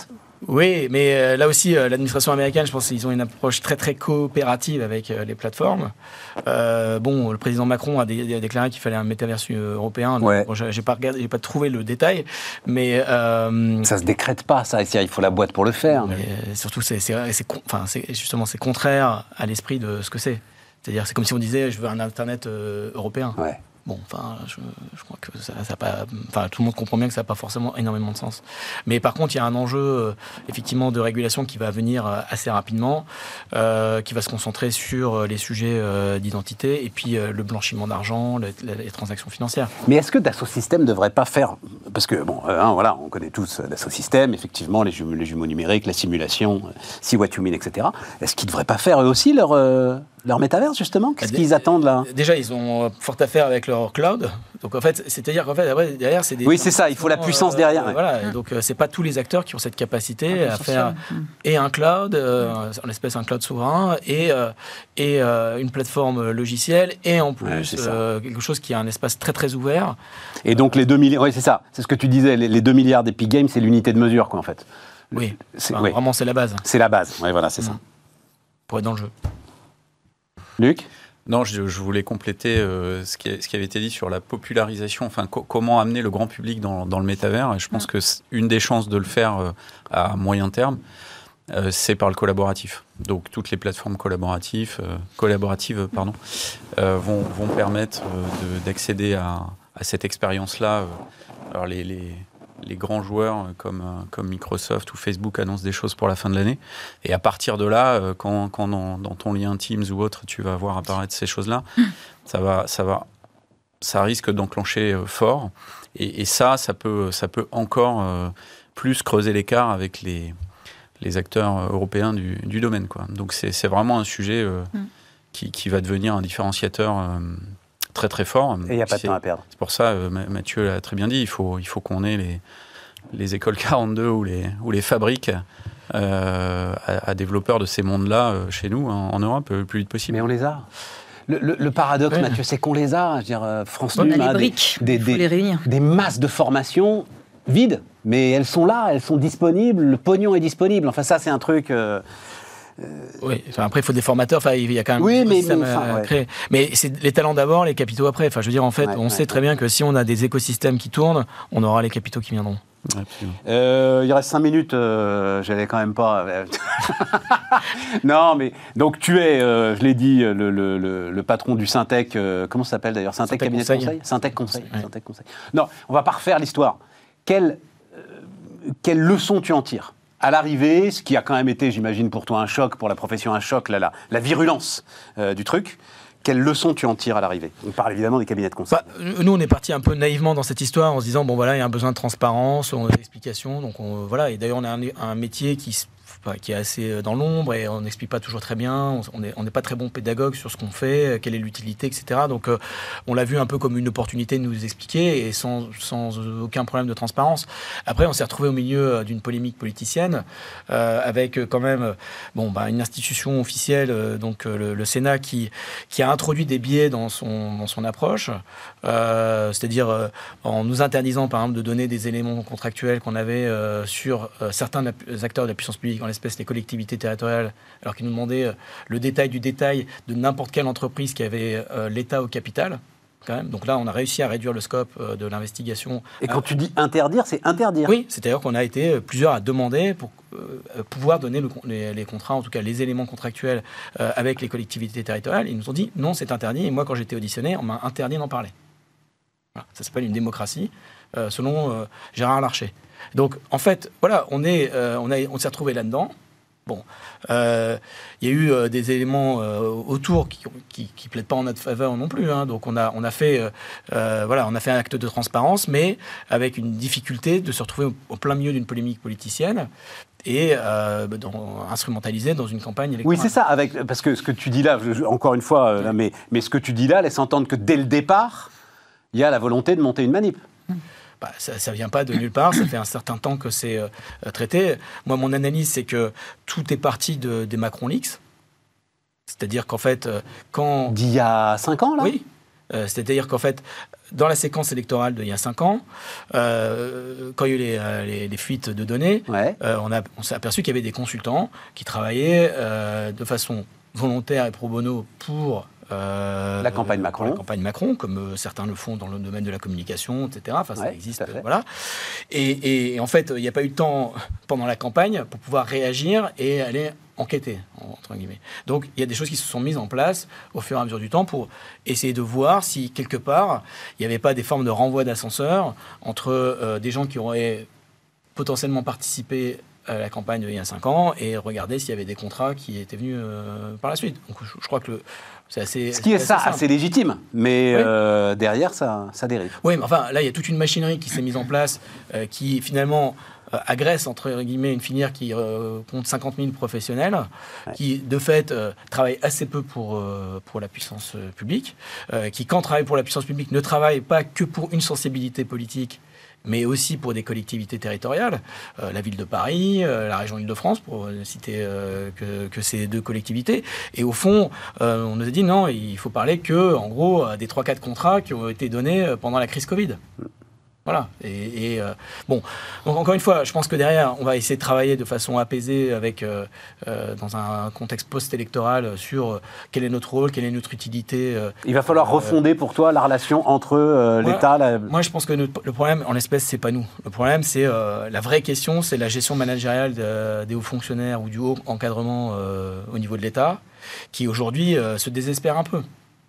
Oui, mais euh, là aussi, euh, l'administration américaine, je pense qu'ils ont une approche très très coopérative avec euh, les plateformes. Bon, le président Macron a, dé- a déclaré qu'il fallait un métaverse européen. Ouais. Bon, j'ai pas regardé, j'ai pas trouvé le détail, mais, Ça se décrète pas, ça. Il faut la boîte pour le faire. mais, surtout, c'est enfin, justement c'est contraire à l'esprit de ce que c'est. C'est-à-dire, c'est comme si on disait, je veux un internet européen. Ouais. Bon, enfin, je, crois que ça, ça pas, enfin, tout le monde comprend bien que ça n'a pas forcément énormément de sens. Mais par contre, il y a un enjeu euh, effectivement de régulation qui va venir euh, assez rapidement, euh, qui va se concentrer sur les sujets d'identité et puis le blanchiment d'argent, les transactions financières. Mais est-ce que Dassault Systèmes ne devrait pas faire Parce que, bon, hein, voilà, on connaît tous Dassault Systèmes, effectivement, les jumeaux, les jumeaux numériques, la simulation, See What You Mean, etc. Est-ce qu'ils ne devraient pas faire eux aussi leur, leur métaverse, justement Qu'est-ce Bah, qu'ils attendent là? Déjà, ils ont euh, fort à faire avec leur cloud. Donc en fait, c'est-à-dire qu'en fait, après, derrière, c'est des. Oui, c'est ça, il faut la puissance Euh, derrière, ouais. Voilà, et donc euh, c'est pas tous les acteurs qui ont cette capacité Un à faire et un cloud, euh, en l'espèce un cloud souverain, et, euh, et euh, une plateforme logicielle, et en plus euh, quelque chose qui a un espace très très ouvert. Et donc les 2 milliards, oui, c'est ça, c'est ce que tu disais, les, les 2 milliards d'Epic Games, c'est l'unité de mesure, quoi, en fait. Oui, C'est Enfin, oui, vraiment c'est la base c'est la base, ouais, voilà, c'est ça. Mm. pour être dans le jeu. Luc Non, je, je voulais compléter euh, ce, qui, a- ce qui avait été dit sur la popularisation, enfin co- comment amener le grand public dans, dans le métavers. Et je pense que c'est une des chances de le faire euh, à moyen terme, euh, c'est par le collaboratif. Donc toutes les plateformes collaboratives, euh, collaboratives euh, pardon, euh, vont, vont permettre euh, de- d'accéder à, à cette expérience-là. Alors les, les- les grands joueurs euh, comme, euh, comme Microsoft ou Facebook annoncent des choses pour la fin de l'année. Et à partir de là, euh, quand, quand dans, dans ton lien Teams ou autre, tu vas voir apparaître ces choses-là, ça va, ça va, ça risque d'enclencher fort. Et, et ça, ça peut, ça peut encore euh, plus creuser l'écart avec les, les acteurs européens du, du domaine. Quoi. Donc c'est vraiment un sujet euh, Mm. qui, qui va devenir un différenciateur euh, très très fort. Et il n'y a pas de temps à perdre. c'est pour ça, euh, Ma- Mathieu l'a très bien dit, il faut, il faut qu'on ait les, les écoles 42 ou les, ou les fabriques euh, à, à développeurs de ces mondes-là euh, chez nous, en, en Europe, le plus vite possible. Mais on les a. Le, le- le paradoxe, Ouais. Mathieu, c'est qu'on les a. Je veux dire, euh, France On a les des- les masses de formations vides, mais elles sont là, elles sont disponibles, le pognon est disponible. Enfin, ça, c'est un truc. euh, Oui, enfin, après il faut des formateurs, enfin il y a quand même Oui, un mais- système mais enfin, à ouais. créer. Mais c'est les talents d'abord, les capitaux après. Enfin je veux dire en fait, Ouais, on ouais, sait très bien que si on a des écosystèmes qui tournent, on aura les capitaux qui viendront. Absolument. Euh, il reste 5 minutes, euh, j'allais quand même pas. euh, non, mais donc tu es, euh, je l'ai dit, le, le- le- le patron du Syntec. euh, comment ça s'appelle d'ailleurs? Syntec Cabinet de Conseil. Conseil? Syntec Conseil. Ouais. Syntec Conseil. Non, on va pas refaire l'histoire. Quelle, euh, quelle leçon tu en tires? À l'arrivée, ce qui a quand même été, j'imagine, pour toi un choc, pour la profession un choc, la, la, virulence euh, du truc. Quelle leçon tu en tires à l'arrivée? On parle évidemment des cabinets de conseil. Bah, nous, on est parti un peu naïvement dans cette histoire en se disant bon voilà, il y a un besoin de transparence, on a d'explications, donc on, voilà. Et d'ailleurs, on a un, un métier qui s- enfin, qui est assez euh, dans l'ombre et on n'explique pas toujours très bien. On n'est pas très bon pédagogue sur ce qu'on fait, euh, quelle est l'utilité, etc. Donc, euh, on l'a vu un peu comme une opportunité de nous expliquer et sans, aucun problème de transparence. Après, on s'est retrouvé au milieu euh, d'une polémique politicienne euh, avec euh, quand même euh, bon, bah, une institution officielle, euh, donc euh, le, Sénat, qui, a introduit des biais dans son, approche, euh, c'est-à-dire euh, en nous interdisant par exemple de donner des éléments contractuels qu'on avait euh, sur euh, certains acteurs de la puissance publique, en l'espèce les collectivités territoriales, alors qu'ils nous demandaient euh, le détail du détail de n'importe quelle entreprise qui avait euh, l'État au capital. Quand même. Donc là, on a réussi à réduire le scope euh, de l'investigation. Et quand tu dis interdire, c'est interdire. Oui, c'est-à-dire qu'on a été plusieurs à demander pour pouvoir donner le les, les contrats, en tout cas les éléments contractuels euh, avec les collectivités territoriales. Ils nous ont dit non, c'est interdit. Et moi, quand j'étais auditionné, on m'a interdit d'en parler. Voilà. Ça s'appelle une démocratie, euh, selon euh, Gérard Larcher. Donc, en fait, voilà, on est, euh, on on s'est retrouvé là-dedans. Bon, euh, il y a eu euh, des éléments euh, autour qui, qui, qui, plaident pas en notre faveur non plus. Hein. Donc on a on a fait voilà on a fait un acte de transparence, mais avec une difficulté de se retrouver au, plein milieu d'une polémique politicienne et dans, instrumentalisé dans une campagne électorale. Oui, c'est ça. Avec parce que ce que tu dis là, encore une fois, mais mais ce que tu dis là laisse entendre que dès le départ, il y a la volonté de monter une manip. Bah, ça ne vient pas de nulle part, ça fait un certain temps que c'est euh, traité. Moi, mon analyse, c'est que tout est parti de, des Macron Leaks. C'est-à-dire qu'en fait, euh, quand... D'il y a 5 ans, là? Oui. Euh, c'est-à-dire qu'en fait, dans la séquence électorale d'il y a 5 ans, quand il y a eu les, fuites de données, on, on s'est aperçu qu'il y avait des consultants qui travaillaient de façon volontaire et pro bono pour euh, la campagne Macron. La campagne Macron, comme euh, certains le font dans le domaine de la communication, etc. Enfin, ça existe. Voilà. Et, en fait, il n'y a pas eu de temps pendant la campagne pour pouvoir réagir et aller enquêter, entre guillemets. Donc, il y a des choses qui se sont mises en place au fur et à mesure du temps pour essayer de voir si, quelque part, il n'y avait pas des formes de renvoi d'ascenseur entre euh, des gens qui auraient potentiellement participé à la campagne il y a 5 ans et regarder s'il y avait des contrats qui étaient venus par la suite. Donc, je, je crois que le, ce qui est ça, assez légitime, mais euh, derrière, ça, ça dérive. Oui, mais enfin, là, il y a toute une machinerie qui s'est mise en place, euh, qui finalement euh, agresse, entre guillemets, une filière qui compte 50 000 professionnels, qui, de fait, travaille assez peu pour, pour la puissance publique, qui, quand travaille pour la puissance publique, ne travaille pas que pour une sensibilité politique, mais aussi pour des collectivités territoriales, euh, la ville de Paris, euh, la région Île-de-France, pour citer euh, que, ces deux collectivités. Et au fond, on nous a dit non, il faut parler que, en gros, des 3-4 contrats qui ont été donnés pendant la crise Covid. Voilà. Et, euh, bon, donc encore une fois, je pense que derrière, on va essayer de travailler de façon apaisée avec, euh, euh, dans un contexte post-électoral sur quel est notre rôle, quelle est notre utilité. Il va falloir refonder pour toi la relation entre l'État. La... Moi, je pense que le problème, en l'espèce, c'est pas nous. Le problème, c'est la vraie question, c'est la gestion managériale des hauts fonctionnaires ou du haut encadrement au niveau de l'État, qui aujourd'hui se désespère un peu.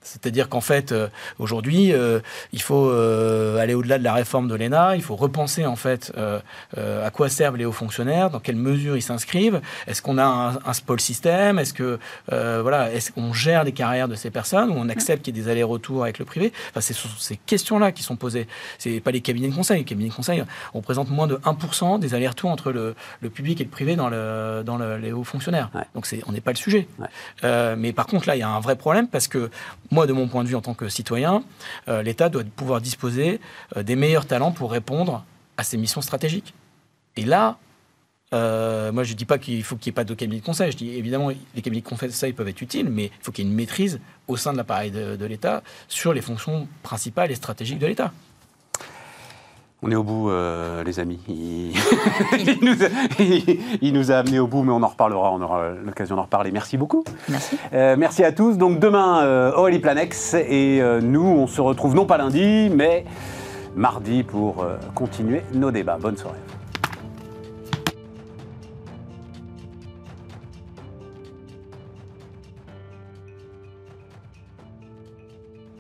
C'est-à-dire qu'en fait, euh, aujourd'hui, euh, il faut euh, aller au-delà de la réforme de l'ENA, il faut repenser en fait à quoi servent les hauts fonctionnaires, dans quelles mesures ils s'inscrivent, est-ce qu'on a un, un spoil système, est-ce que voilà, est-ce qu'on gère les carrières de ces personnes ou on accepte qu'il y ait des allers-retours avec le privé? Enfin, c'est ces questions-là qui sont posées. C'est pas les cabinets de conseil. Les cabinets de conseil représentent moins de 1% des allers-retours entre le, public et le privé dans, le, dans les hauts fonctionnaires. Donc c'est, on n'est pas le sujet. mais par contre, là, il y a un vrai problème parce que moi, de mon point de vue en tant que citoyen, euh, l'État doit pouvoir disposer euh, des meilleurs talents pour répondre à ses missions stratégiques. Et là, euh, moi, je ne dis pas qu'il faut qu'il n'y ait pas de cabinet de conseil. Je dis évidemment, les cabinets de conseil peuvent être utiles, mais il faut qu'il y ait une maîtrise au sein de l'appareil de l'État sur les fonctions principales et stratégiques de l'État. On est au bout, euh, les amis. Il... nous a, amenés au bout, mais on en reparlera, on aura l'occasion d'en reparler. Merci beaucoup. Merci. Euh, merci à tous. Donc demain, euh, Aurélie Planex, et nous, on se retrouve non pas lundi, mais mardi pour continuer nos débats. Bonne soirée.